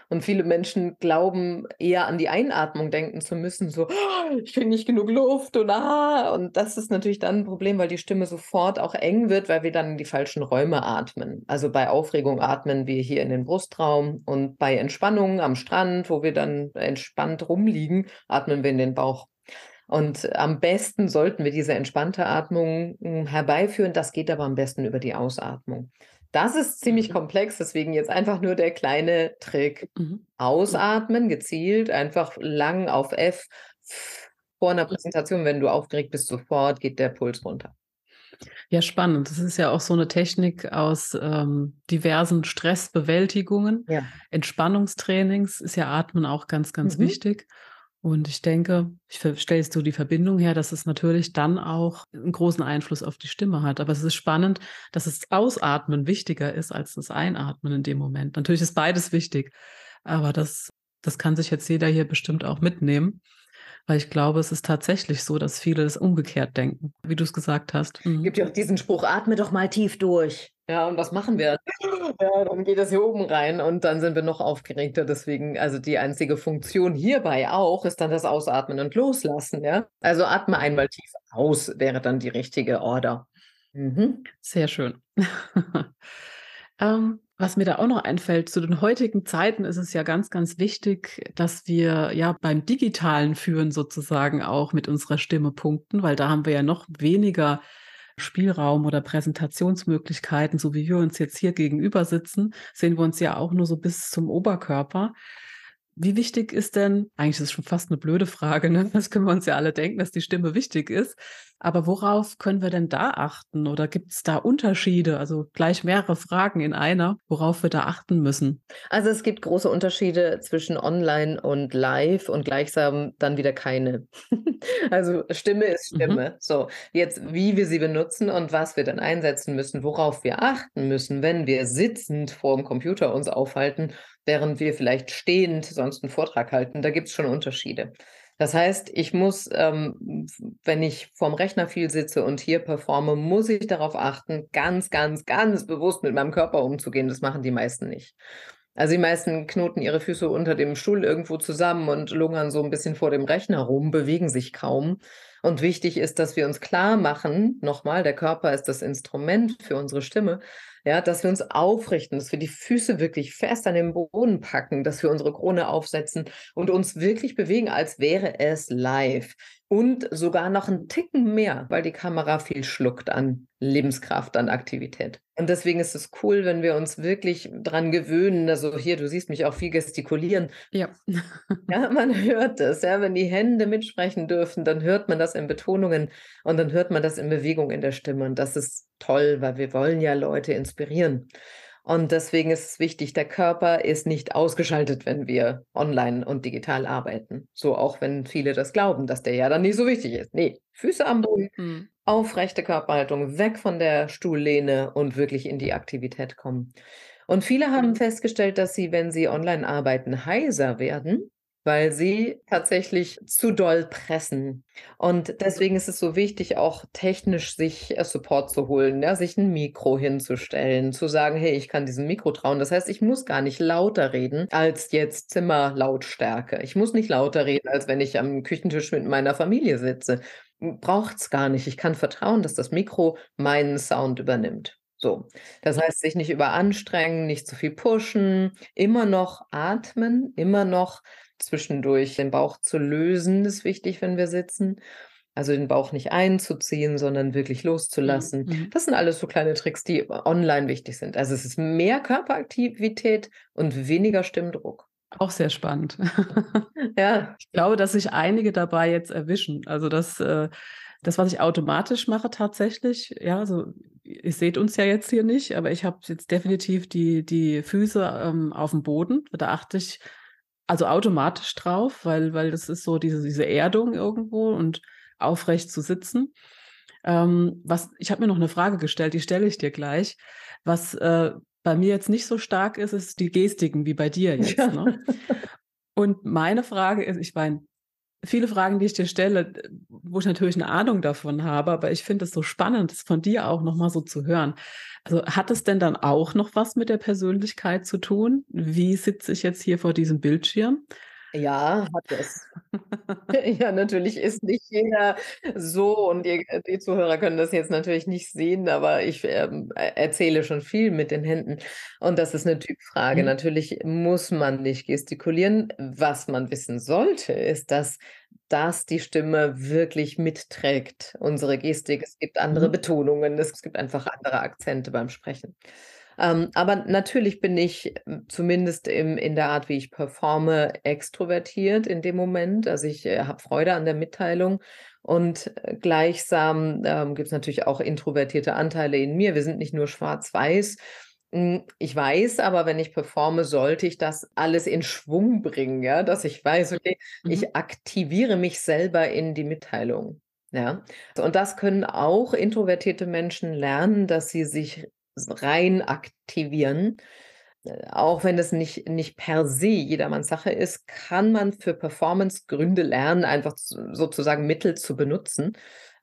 Und viele Menschen glauben eher an die Einatmung denken zu müssen, so, oh, ich kriege nicht genug Luft und ah. Und das ist natürlich dann ein Problem, weil die Stimme sofort auch eng wird, weil wir dann in die falschen Räume atmen. Also bei Aufregung atmen wir hier in den Brustraum und bei Entspannung am Strand, wo wir dann entspannt rumliegen, atmen wir in den Bauch. Und am besten sollten wir diese entspannte Atmung hm, herbeiführen. Das geht aber am besten über die Ausatmung. Das ist ziemlich mhm. komplex, deswegen jetzt einfach nur der kleine Trick. Mhm. Ausatmen, gezielt, einfach lang auf F. Vor einer Präsentation, wenn du aufgeregt bist, sofort geht der Puls runter. Ja, spannend. Das ist ja auch so eine Technik aus ähm, diversen Stressbewältigungen. Ja. Entspannungstrainings ist ja Atmen auch ganz, ganz mhm. wichtig. Und ich denke, ich stelle so die Verbindung her, dass es natürlich dann auch einen großen Einfluss auf die Stimme hat. Aber es ist spannend, dass das Ausatmen wichtiger ist als das Einatmen in dem Moment. Natürlich ist beides wichtig, aber das, das kann sich jetzt jeder hier bestimmt auch mitnehmen. Weil ich glaube, es ist tatsächlich so, dass viele das umgekehrt denken, wie du es gesagt hast. Mhm. Gibt ja auch diesen Spruch, atme doch mal tief durch. Ja, und was machen wir? (laughs) Ja, dann geht das hier oben rein und dann sind wir noch aufgeregter. Deswegen, also die einzige Funktion hierbei auch ist dann das Ausatmen und Loslassen. Ja, also atme einmal tief aus wäre dann die richtige Order. Mhm. Sehr schön. (laughs) ähm, was mir da auch noch einfällt, zu den heutigen Zeiten ist es ja ganz, ganz wichtig, dass wir ja beim digitalen Führen sozusagen auch mit unserer Stimme punkten, weil da haben wir ja noch weniger Spielraum oder Präsentationsmöglichkeiten, so wie wir uns jetzt hier gegenüber sitzen, sehen wir uns ja auch nur so bis zum Oberkörper. Wie wichtig ist denn, eigentlich ist es schon fast eine blöde Frage, ne? das können wir uns ja alle denken, dass die Stimme wichtig ist, aber worauf können wir denn da achten oder gibt es da Unterschiede, also gleich mehrere Fragen in einer, worauf wir da achten müssen? Also es gibt große Unterschiede zwischen online und live und gleichsam dann wieder keine. (laughs) also Stimme ist mhm. Stimme. Mhm. So, jetzt wie wir sie benutzen und was wir dann einsetzen müssen, worauf wir achten müssen, wenn wir sitzend vor dem Computer uns aufhalten während wir vielleicht stehend sonst einen Vortrag halten. Da gibt es schon Unterschiede. Das heißt, ich muss, ähm, wenn ich vorm Rechner viel sitze und hier performe, muss ich darauf achten, ganz, ganz, ganz bewusst mit meinem Körper umzugehen. Das machen die meisten nicht. Also die meisten knoten ihre Füße unter dem Stuhl irgendwo zusammen und lungern so ein bisschen vor dem Rechner rum, bewegen sich kaum. Und wichtig ist, dass wir uns klar machen, nochmal, der Körper ist das Instrument für unsere Stimme, ja, dass wir uns aufrichten, dass wir die Füße wirklich fest an den Boden packen, dass wir unsere Krone aufsetzen und uns wirklich bewegen, als wäre es live. Und sogar noch einen Ticken mehr, weil die Kamera viel schluckt an Lebenskraft, an Aktivität. Und deswegen ist es cool, wenn wir uns wirklich dran gewöhnen. Also hier, du siehst mich auch viel gestikulieren. Ja. ja, man hört es. Ja, wenn die Hände mitsprechen dürfen, dann hört man das in Betonungen und dann hört man das in Bewegung in der Stimme. Und das ist toll, weil wir wollen ja Leute inspirieren. Und deswegen ist es wichtig, der Körper ist nicht ausgeschaltet, wenn wir online und digital arbeiten. So auch wenn viele das glauben, dass der ja dann nicht so wichtig ist. Nee, Füße am Boden, mhm. aufrechte Körperhaltung, weg von der Stuhllehne und wirklich in die Aktivität kommen. Und viele haben mhm. festgestellt, dass sie, wenn sie online arbeiten, heiser werden weil sie tatsächlich zu doll pressen. Und deswegen ist es so wichtig, auch technisch sich äh, Support zu holen, ja, sich ein Mikro hinzustellen, zu sagen, hey, ich kann diesem Mikro trauen. Das heißt, ich muss gar nicht lauter reden als jetzt Zimmerlautstärke. Ich muss nicht lauter reden, als wenn ich am Küchentisch mit meiner Familie sitze. Braucht es gar nicht. Ich kann vertrauen, dass das Mikro meinen Sound übernimmt. So, das heißt, sich nicht überanstrengen, nicht zu viel pushen, immer noch atmen, immer noch zwischendurch den Bauch zu lösen, ist wichtig, wenn wir sitzen. Also den Bauch nicht einzuziehen, sondern wirklich loszulassen. Mhm. Das sind alles so kleine Tricks, die online wichtig sind. Also es ist mehr Körperaktivität und weniger Stimmdruck. Auch sehr spannend. (laughs) ja. Ich glaube, dass sich einige dabei jetzt erwischen. Also das, äh, das, was ich automatisch mache tatsächlich, ja, also ihr seht uns ja jetzt hier nicht, aber ich habe jetzt definitiv die, die Füße ähm, auf dem Boden. Da achte ich also automatisch drauf, weil, weil das ist so diese, diese Erdung irgendwo und aufrecht zu sitzen. Ähm, was, ich habe mir noch eine Frage gestellt, die stelle ich dir gleich. Was äh, bei mir jetzt nicht so stark ist, ist die Gestiken wie bei dir jetzt. Ja. Ne? Und meine Frage ist, ich meine, viele Fragen, die ich dir stelle, wo ich natürlich eine Ahnung davon habe, aber ich finde es so spannend, das von dir auch nochmal so zu hören. Also hat es denn dann auch noch was mit der Persönlichkeit zu tun? Wie sitze ich jetzt hier vor diesem Bildschirm? Ja, hat (laughs) es. ja, natürlich ist nicht jeder so und die, die, Zuhörer können das jetzt natürlich nicht sehen, aber ich ähm, erzähle schon viel mit den Händen und das ist eine Typfrage. Mhm. Natürlich muss man nicht gestikulieren. Was man wissen sollte, ist, dass das die Stimme wirklich mitträgt, unsere Gestik. Es gibt andere mhm. Betonungen, es gibt einfach andere Akzente beim Sprechen. Ähm, aber natürlich bin ich hm, zumindest im, in der Art, wie ich performe, extrovertiert in dem Moment. Also ich äh, habe Freude an der Mitteilung. Und äh, gleichsam ähm, gibt es natürlich auch introvertierte Anteile in mir. Wir sind nicht nur schwarz-weiß. Hm, ich weiß aber, wenn ich performe, sollte ich das alles in Schwung bringen, ja, dass ich weiß, okay, mhm. ich aktiviere mich selber in die Mitteilung. Ja, und das können auch introvertierte Menschen lernen, dass sie sich rein aktivieren. Äh, auch wenn es nicht, nicht per se jedermanns Sache ist, kann man für Performance-Gründe lernen, einfach sozusagen Mittel zu benutzen,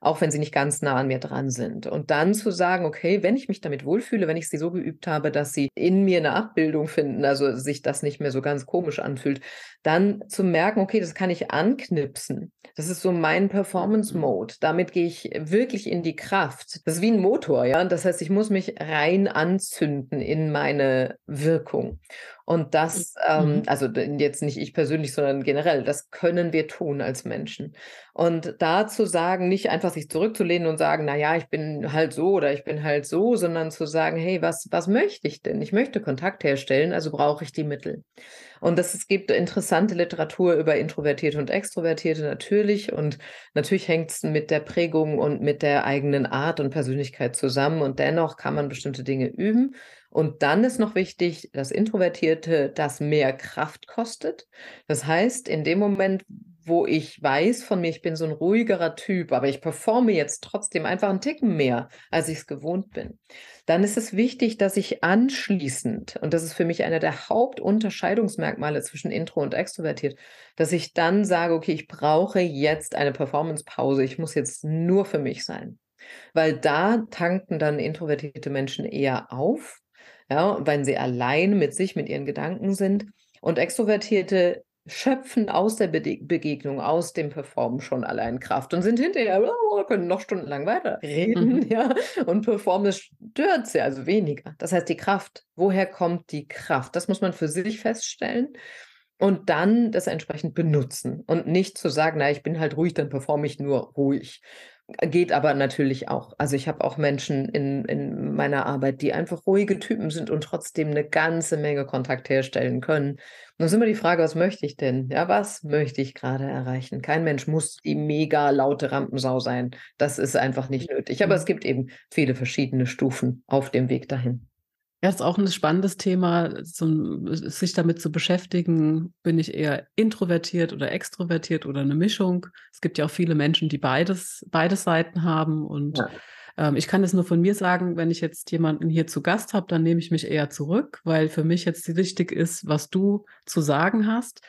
auch wenn sie nicht ganz nah an mir dran sind. Und dann zu sagen, okay, wenn ich mich damit wohlfühle, wenn ich sie so geübt habe, dass sie in mir eine Abbildung finden, also sich das nicht mehr so ganz komisch anfühlt, dann zu merken, okay, das kann ich anknipsen. Das ist so mein Performance-Mode. Damit gehe ich wirklich in die Kraft. Das ist wie ein Motor, ja. Das heißt, ich muss mich rein anzünden in meine Wirkung. Und das, ähm, mhm. also jetzt nicht ich persönlich, sondern generell, das können wir tun als Menschen. Und da zu sagen, nicht einfach einfach sich zurückzulehnen und sagen, na ja, ich bin halt so oder ich bin halt so, sondern zu sagen, hey, was, was möchte ich denn? Ich möchte Kontakt herstellen, also brauche ich die Mittel. Und das, es gibt interessante Literatur über Introvertierte und Extrovertierte natürlich. Und natürlich hängt es mit der Prägung und mit der eigenen Art und Persönlichkeit zusammen. Und dennoch kann man bestimmte Dinge üben. Und dann ist noch wichtig, dass Introvertierte das mehr Kraft kostet. Das heißt, in dem Moment, wo ich weiß von mir, ich bin so ein ruhigerer Typ, aber ich performe jetzt trotzdem einfach einen Ticken mehr, als ich es gewohnt bin, dann ist es wichtig, dass ich anschließend, und das ist für mich einer der Hauptunterscheidungsmerkmale zwischen Intro und Extrovertiert, dass ich dann sage, okay, ich brauche jetzt eine Performance-Pause, ich muss jetzt nur für mich sein. Weil da tanken dann introvertierte Menschen eher auf, ja, wenn sie allein mit sich, mit ihren Gedanken sind. Und Extrovertierte schöpfen aus der Be Begegnung, aus dem Performen schon allein Kraft und sind hinterher, oh, können noch stundenlang weiterreden, mhm. (laughs) ja, und Performen stört sie also weniger. Das heißt, die Kraft, woher kommt die Kraft? Das muss man für sich feststellen und dann das entsprechend benutzen und nicht zu sagen, na, ich bin halt ruhig, dann performe ich nur ruhig. Geht aber natürlich auch. Also ich habe auch Menschen in, in meiner Arbeit, die einfach ruhige Typen sind und trotzdem eine ganze Menge Kontakt herstellen können. Und dann ist immer die Frage, was möchte ich denn? Ja, was möchte ich gerade erreichen? Kein Mensch muss die mega laute Rampensau sein. Das ist einfach nicht nötig. Aber es gibt eben viele verschiedene Stufen auf dem Weg dahin. Ja, ist auch ein spannendes Thema, so, sich damit zu beschäftigen. Bin ich eher introvertiert oder extrovertiert oder eine Mischung? Es gibt ja auch viele Menschen, die beides, beide Seiten haben. Und ja. ähm, ich kann es nur von mir sagen, wenn ich jetzt jemanden hier zu Gast habe, dann nehme ich mich eher zurück, weil für mich jetzt wichtig ist, was du zu sagen hast.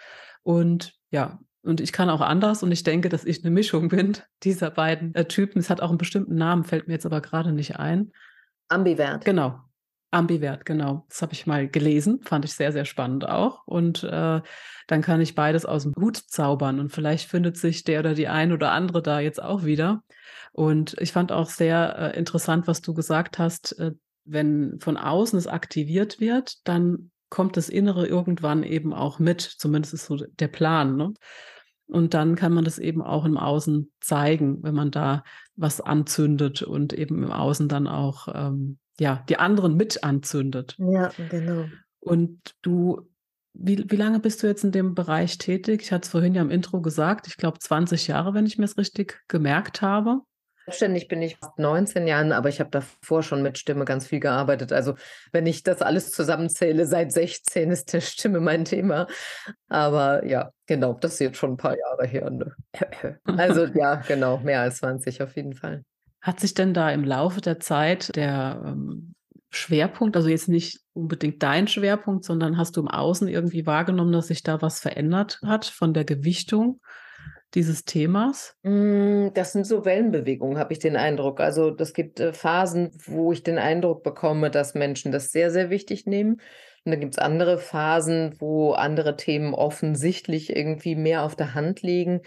Und ja, und ich kann auch anders und ich denke, dass ich eine Mischung bin (laughs) dieser beiden äh, Typen. Es hat auch einen bestimmten Namen, fällt mir jetzt aber gerade nicht ein. Ambivert. Genau, Ambivert, genau. Das habe ich mal gelesen, fand ich sehr, sehr spannend auch. Und äh, dann kann ich beides aus dem Hut zaubern und vielleicht findet sich der oder die ein oder andere da jetzt auch wieder. Und ich fand auch sehr äh, interessant, was du gesagt hast, äh, wenn von außen es aktiviert wird, dann kommt das Innere irgendwann eben auch mit. Zumindest ist so der Plan. Ne? Und dann kann man das eben auch im Außen zeigen, wenn man da was anzündet und eben im Außen dann auch ähm, ja, die anderen mit anzündet. Ja, genau. Und du, wie, wie lange bist du jetzt in dem Bereich tätig? Ich hatte es vorhin ja im Intro gesagt, ich glaube 20 Jahre, wenn ich mir es richtig gemerkt habe. Selbstständig bin ich fast 19 Jahren, aber ich habe davor schon mit Stimme ganz viel gearbeitet. Also wenn ich das alles zusammenzähle, seit 16 ist der Stimme mein Thema. Aber ja, genau, das ist jetzt schon ein paar Jahre her. Ne? (laughs) Also ja, genau, mehr als 20 auf jeden Fall. Hat sich denn da im Laufe der Zeit der ähm, Schwerpunkt, also jetzt nicht unbedingt dein Schwerpunkt, sondern hast du im Außen irgendwie wahrgenommen, dass sich da was verändert hat von der Gewichtung dieses Themas? Hm, das sind so Wellenbewegungen, habe ich den Eindruck. Also das gibt äh, Phasen, wo ich den Eindruck bekomme, dass Menschen das sehr, sehr wichtig nehmen. Und dann gibt es andere Phasen, wo andere Themen offensichtlich irgendwie mehr auf der Hand liegen.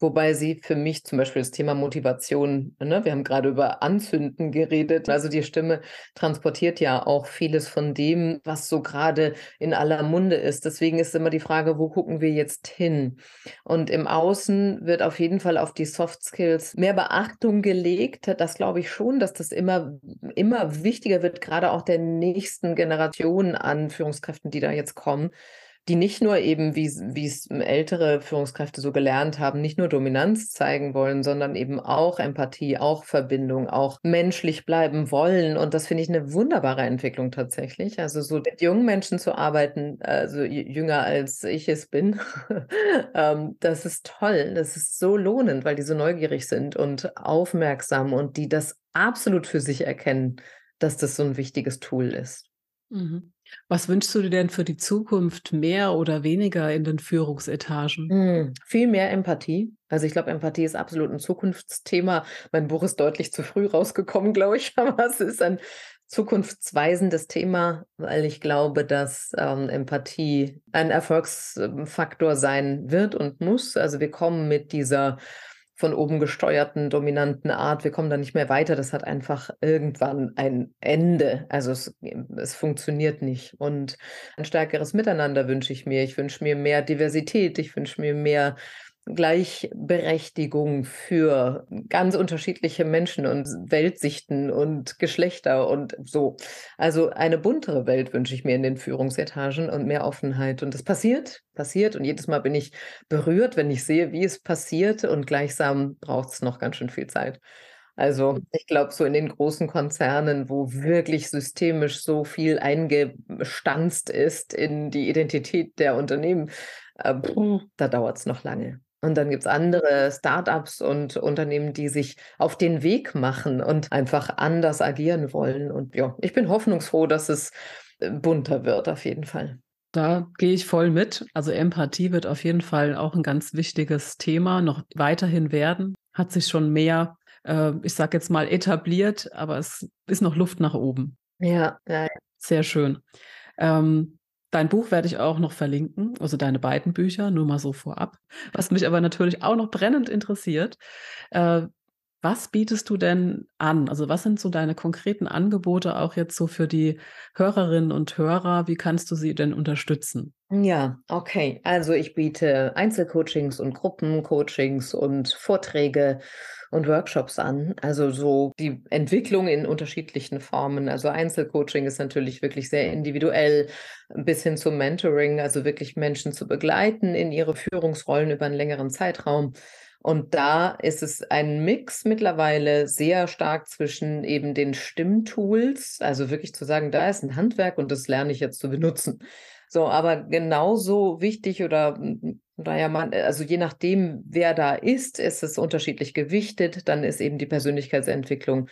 Wobei sie für mich zum Beispiel das Thema Motivation, ne, wir haben gerade über Anzünden geredet, also die Stimme transportiert ja auch vieles von dem, was so gerade in aller Munde ist. Deswegen ist immer die Frage, wo gucken wir jetzt hin? Und im Außen wird auf jeden Fall auf die Soft Skills mehr Beachtung gelegt. Das glaube ich schon, dass das immer, immer wichtiger wird, gerade auch der nächsten Generation an Führungskräften, die da jetzt kommen die nicht nur eben, wie es ältere Führungskräfte so gelernt haben, nicht nur Dominanz zeigen wollen, sondern eben auch Empathie, auch Verbindung, auch menschlich bleiben wollen. Und das finde ich eine wunderbare Entwicklung tatsächlich. Also so mit jungen Menschen zu arbeiten, also jünger als ich es bin, (laughs) ähm, das ist toll. Das ist so lohnend, weil die so neugierig sind und aufmerksam und die das absolut für sich erkennen, dass das so ein wichtiges Tool ist. Mhm. Was wünschst du dir denn für die Zukunft mehr oder weniger in den Führungsetagen? Hm, viel mehr Empathie. Also ich glaube, Empathie ist absolut ein Zukunftsthema. Mein Buch ist deutlich zu früh rausgekommen, (laughs) glaube ich, aber es ist ein zukunftsweisendes Thema, weil ich glaube, dass ähm, Empathie ein Erfolgsfaktor sein wird und muss. Also wir kommen mit dieser von oben gesteuerten, dominanten Art. Wir kommen da nicht mehr weiter. Das hat einfach irgendwann ein Ende. Also es, es funktioniert nicht. Und ein stärkeres Miteinander wünsche ich mir. Ich wünsche mir mehr Diversität. Ich wünsche mir mehr Gleichberechtigung für ganz unterschiedliche Menschen und Weltsichten und Geschlechter und so. Also eine buntere Welt wünsche ich mir in den Führungsetagen und mehr Offenheit. Und das passiert, passiert. Und jedes Mal bin ich berührt, wenn ich sehe, wie es passiert. Und gleichsam braucht es noch ganz schön viel Zeit. Also ich glaube, so in den großen Konzernen, wo wirklich systemisch so viel eingestanzt ist in die Identität der Unternehmen, äh, da dauert es noch lange. Und dann gibt es andere Startups und Unternehmen, die sich auf den Weg machen und einfach anders agieren wollen. Und ja, ich bin hoffnungsfroh, dass es äh, bunter wird, auf jeden Fall. Da gehe ich voll mit. Also Empathie wird auf jeden Fall auch ein ganz wichtiges Thema noch weiterhin werden. Hat sich schon mehr äh, ich sage jetzt mal, etabliert, aber es ist noch Luft nach oben. Ja, ja. Sehr schön. Ähm, dein Buch werde ich auch noch verlinken, also deine beiden Bücher, nur mal so vorab. Was mich aber natürlich auch noch brennend interessiert, äh, was bietest du denn an? Also was sind so deine konkreten Angebote auch jetzt so für die Hörerinnen und Hörer? Wie kannst du sie denn unterstützen? Ja, okay. Also ich biete Einzelcoachings und Gruppencoachings und Vorträge und Workshops an. Also so die Entwicklung in unterschiedlichen Formen. Also Einzelcoaching ist natürlich wirklich sehr individuell bis hin zum Mentoring, also wirklich Menschen zu begleiten in ihre Führungsrollen über einen längeren Zeitraum. Und da ist es ein Mix mittlerweile sehr stark zwischen eben den Stimmtools, also wirklich zu sagen, da ist ein Handwerk und das lerne ich jetzt zu benutzen. So, aber genauso wichtig oder naja, man, also je nachdem, wer da ist, ist es unterschiedlich gewichtet. Dann ist eben die Persönlichkeitsentwicklung.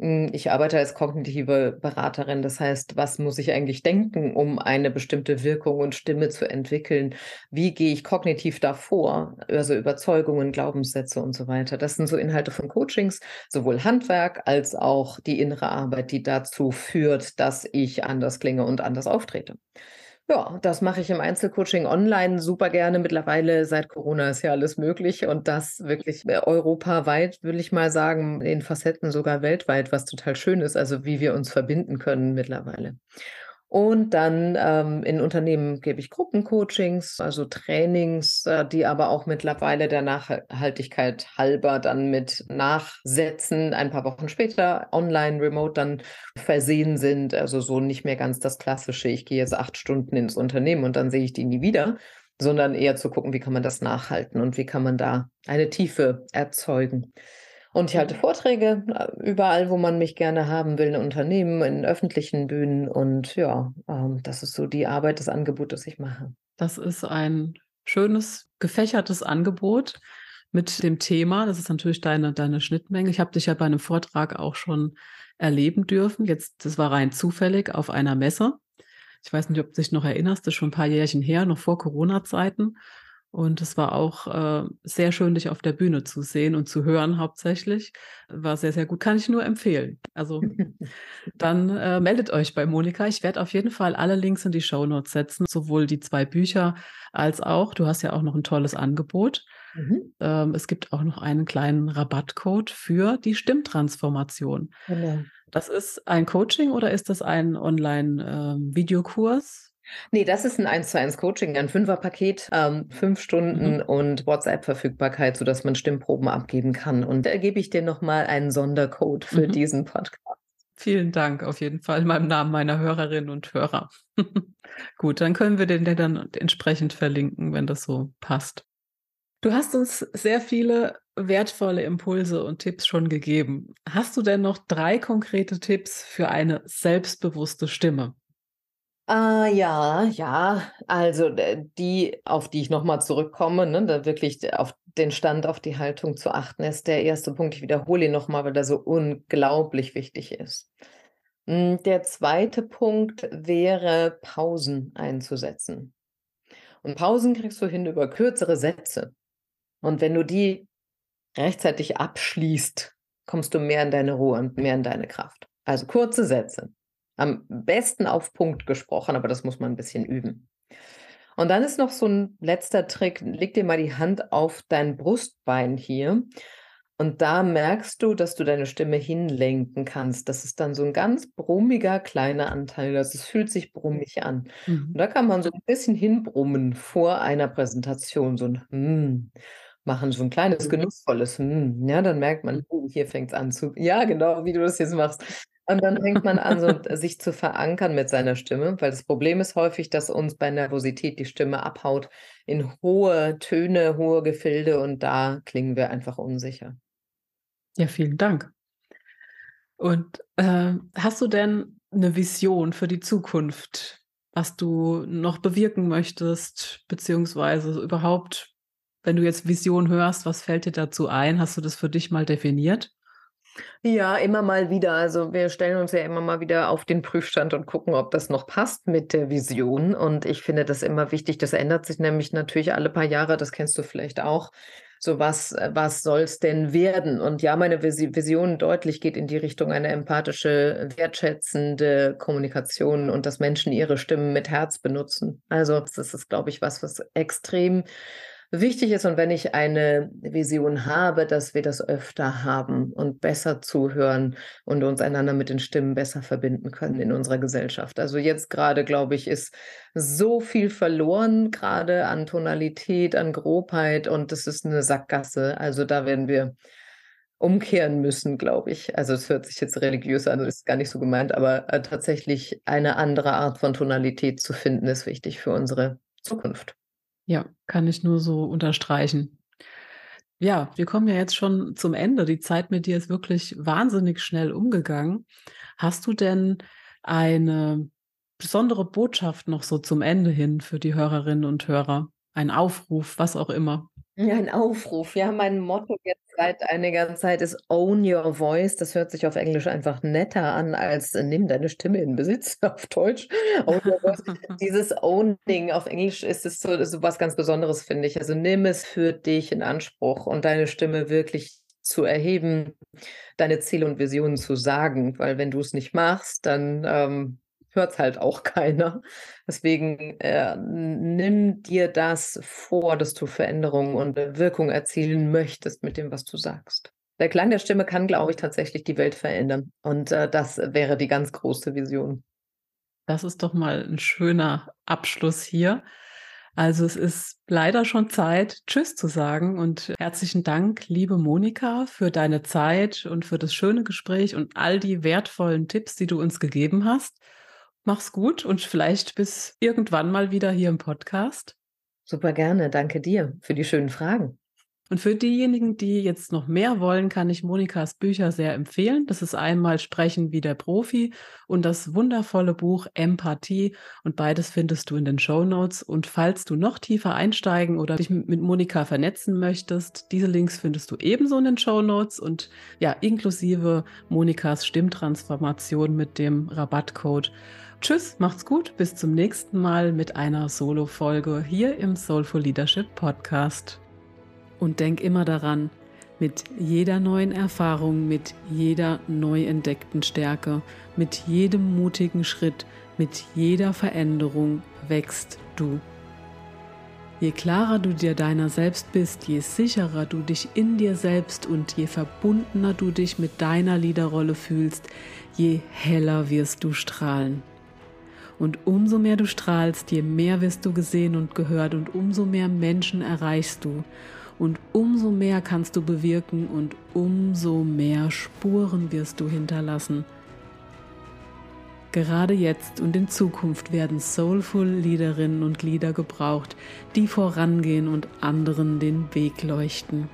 Hm, ich arbeite als kognitive Beraterin. Das heißt, was muss ich eigentlich denken, um eine bestimmte Wirkung und Stimme zu entwickeln? Wie gehe ich kognitiv davor? Also Überzeugungen, Glaubenssätze und so weiter. Das sind so Inhalte von Coachings, sowohl Handwerk als auch die innere Arbeit, die dazu führt, dass ich anders klinge und anders auftrete. Ja, das mache ich im Einzelcoaching online super gerne. Mittlerweile seit Corona ist ja alles möglich und das wirklich äh, europaweit, will ich mal sagen, in Facetten sogar weltweit, was total schön ist, also wie wir uns verbinden können mittlerweile. Und dann ähm, in Unternehmen gebe ich Gruppencoachings, also Trainings, äh, die aber auch mittlerweile der Nachhaltigkeit halber dann mit Nachsätzen ein paar Wochen später online, remote dann versehen sind. Also so nicht mehr ganz das Klassische, ich gehe jetzt acht Stunden ins Unternehmen und dann sehe ich die nie wieder, sondern eher zu gucken, wie kann man das nachhalten und wie kann man da eine Tiefe erzeugen. Und ich halte Vorträge äh, überall, wo man mich gerne haben will, in Unternehmen, in öffentlichen Bühnen. Und ja, ähm, das ist so die Arbeit, das Angebot, das ich mache. Das ist ein schönes, gefächertes Angebot mit dem Thema. Das ist natürlich deine, deine Schnittmenge. Ich habe dich ja bei einem Vortrag auch schon erleben dürfen. Jetzt, das war rein zufällig auf einer Messe. Ich weiß nicht, ob du dich noch erinnerst, das ist schon ein paar Jährchen her, noch vor Corona-Zeiten. Und es war auch äh, sehr schön, dich auf der Bühne zu sehen und zu hören hauptsächlich. War sehr, sehr gut. Kann ich nur empfehlen. Also (laughs) dann äh, meldet euch bei Monika. Ich werde auf jeden Fall alle Links in die Show Notes setzen, sowohl die zwei Bücher als auch, du hast ja auch noch ein tolles Angebot. Mhm. Ähm, es gibt auch noch einen kleinen Rabattcode für die Stimmtransformation. Genau. Das ist ein Coaching oder ist das ein Online-Videokurs? Nee, das ist ein 1 zu 1 Coaching, ein Fünferpaket, ähm, fünf Stunden mhm. und WhatsApp-Verfügbarkeit, sodass man Stimmproben abgeben kann. Und da gebe ich dir nochmal einen Sondercode für mhm. diesen Podcast. Vielen Dank auf jeden Fall in meinem Namen meiner Hörerinnen und Hörer. (laughs) Gut, dann können wir den dann entsprechend verlinken, wenn das so passt. Du hast uns sehr viele wertvolle Impulse und Tipps schon gegeben. Hast du denn noch drei konkrete Tipps für eine selbstbewusste Stimme? Ah, ja, ja, also die, auf die ich nochmal zurückkomme, ne, da wirklich auf den Stand, auf die Haltung zu achten, ist der erste Punkt. Ich wiederhole ihn nochmal, weil der so unglaublich wichtig ist. Hm, der zweite Punkt wäre, Pausen einzusetzen. Und Pausen kriegst du hin über kürzere Sätze. Und wenn du die rechtzeitig abschließt, kommst du mehr in deine Ruhe und mehr in deine Kraft. Also kurze Sätze. Am besten auf Punkt gesprochen, aber das muss man ein bisschen üben. Und dann ist noch so ein letzter Trick. Leg dir mal die Hand auf dein Brustbein hier. Und da merkst du, dass du deine Stimme hinlenken kannst. Das ist dann so ein ganz brummiger kleiner Anteil. Also es fühlt sich brummig an. Mhm. Und da kann man so ein bisschen hinbrummen vor einer Präsentation. So ein hm, machen, so ein kleines, mhm. genussvolles, hm, ja, dann merkt man, oh, hier fängt es an zu, ja, genau, wie du das jetzt machst. Und dann fängt man an, so sich zu verankern mit seiner Stimme, weil das Problem ist häufig, dass uns bei Nervosität die Stimme abhaut in hohe Töne, hohe Gefilde und da klingen wir einfach unsicher. Ja, vielen Dank. Und äh, hast du denn eine Vision für die Zukunft, was du noch bewirken möchtest, beziehungsweise überhaupt, wenn du jetzt Vision hörst, was fällt dir dazu ein? Hast du das für dich mal definiert? Ja, immer mal wieder. Also wir stellen uns ja immer mal wieder auf den Prüfstand und gucken, ob das noch passt mit der Vision. Und ich finde das immer wichtig. Das ändert sich nämlich natürlich alle paar Jahre. Das kennst du vielleicht auch. So was, was soll es denn werden? Und ja, meine Vision deutlich geht in die Richtung eine empathische, wertschätzende Kommunikation und dass Menschen ihre Stimmen mit Herz benutzen. Also das ist, glaube ich, was, was extrem wichtig ist und wenn ich eine Vision habe, dass wir das öfter haben und besser zuhören und uns einander mit den Stimmen besser verbinden können in unserer Gesellschaft. Also jetzt gerade, glaube ich, ist so viel verloren, gerade an Tonalität, an Grobheit und das ist eine Sackgasse. Also da werden wir umkehren müssen, glaube ich. Also es hört sich jetzt religiös an, das ist gar nicht so gemeint, aber äh, tatsächlich eine andere Art von Tonalität zu finden, ist wichtig für unsere Zukunft. Ja, kann ich nur so unterstreichen. Ja, wir kommen ja jetzt schon zum Ende. Die Zeit mit dir ist wirklich wahnsinnig schnell umgegangen. Hast du denn eine besondere Botschaft noch so zum Ende hin für die Hörerinnen und Hörer? Ein Aufruf, was auch immer? Ja, ein Aufruf. Ja, mein Motto jetzt seit einiger Zeit ist Own Your Voice. Das hört sich auf Englisch einfach netter an als äh, Nimm deine Stimme in Besitz (laughs) auf Deutsch. Own Your Voice. (laughs) Dieses Owning auf Englisch ist es so, so was ganz Besonderes, finde ich. Also nimm es für dich in Anspruch und deine Stimme wirklich zu erheben, deine Ziele und Visionen zu sagen, weil wenn du es nicht machst, dann ähm, hört es halt auch (laughs) keiner. Deswegen äh, nimm dir das vor, dass du Veränderungen und Wirkung erzielen möchtest mit dem, was du sagst. Der Klang der Stimme kann, glaube ich, tatsächlich die Welt verändern. Und äh, das wäre die ganz große Vision. Das ist doch mal ein schöner Abschluss hier. Also es ist leider schon Zeit, Tschüss zu sagen und herzlichen Dank, liebe Monika, für deine Zeit und für das schöne Gespräch und all die wertvollen Tipps, die du uns gegeben hast. Mach's gut und vielleicht bis irgendwann mal wieder hier im Podcast. Super gerne. Danke dir für die schönen Fragen. Und für diejenigen, die jetzt noch mehr wollen, kann ich Monikas Bücher sehr empfehlen. Das ist einmal Sprechen wie der Profi und das wundervolle Buch Empathie. Und beides findest du in den Show Notes. Und falls du noch tiefer einsteigen oder dich mit Monika vernetzen möchtest, diese Links findest du ebenso in den Show Notes und ja, inklusive Monikas Stimmtransformation mit dem Rabattcode Tschüss, macht's gut, bis zum nächsten Mal mit einer Solo-Folge hier im Soulful Leadership Podcast. Und denk immer daran, mit jeder neuen Erfahrung, mit jeder neu entdeckten Stärke, mit jedem mutigen Schritt, mit jeder Veränderung wächst du. Je klarer du dir deiner selbst bist, je sicherer du dich in dir selbst und je verbundener du dich mit deiner Liederrolle fühlst, je heller wirst du strahlen. Und umso mehr du strahlst, je mehr wirst du gesehen und gehört und umso mehr Menschen erreichst du. Und umso mehr kannst du bewirken und umso mehr Spuren wirst du hinterlassen. Gerade jetzt und in Zukunft werden soulful Liederinnen und Lieder gebraucht, die vorangehen und anderen den Weg leuchten.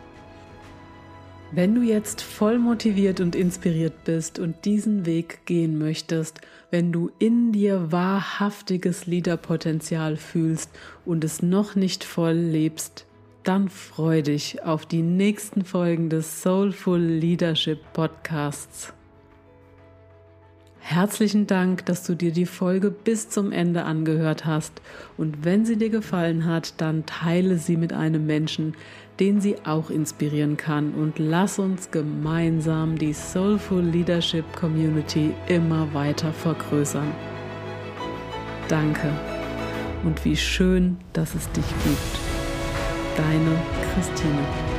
Wenn du jetzt voll motiviert und inspiriert bist und diesen Weg gehen möchtest, wenn du in dir wahrhaftiges Liederpotenzial fühlst und es noch nicht voll lebst, dann freu dich auf die nächsten Folgen des Soulful Leadership Podcasts. Herzlichen Dank, dass du dir die Folge bis zum Ende angehört hast und wenn sie dir gefallen hat, dann teile sie mit einem Menschen, den sie auch inspirieren kann. Und lass uns gemeinsam die Soulful Leadership Community immer weiter vergrößern. Danke und wie schön, dass es dich gibt. Deine Christine.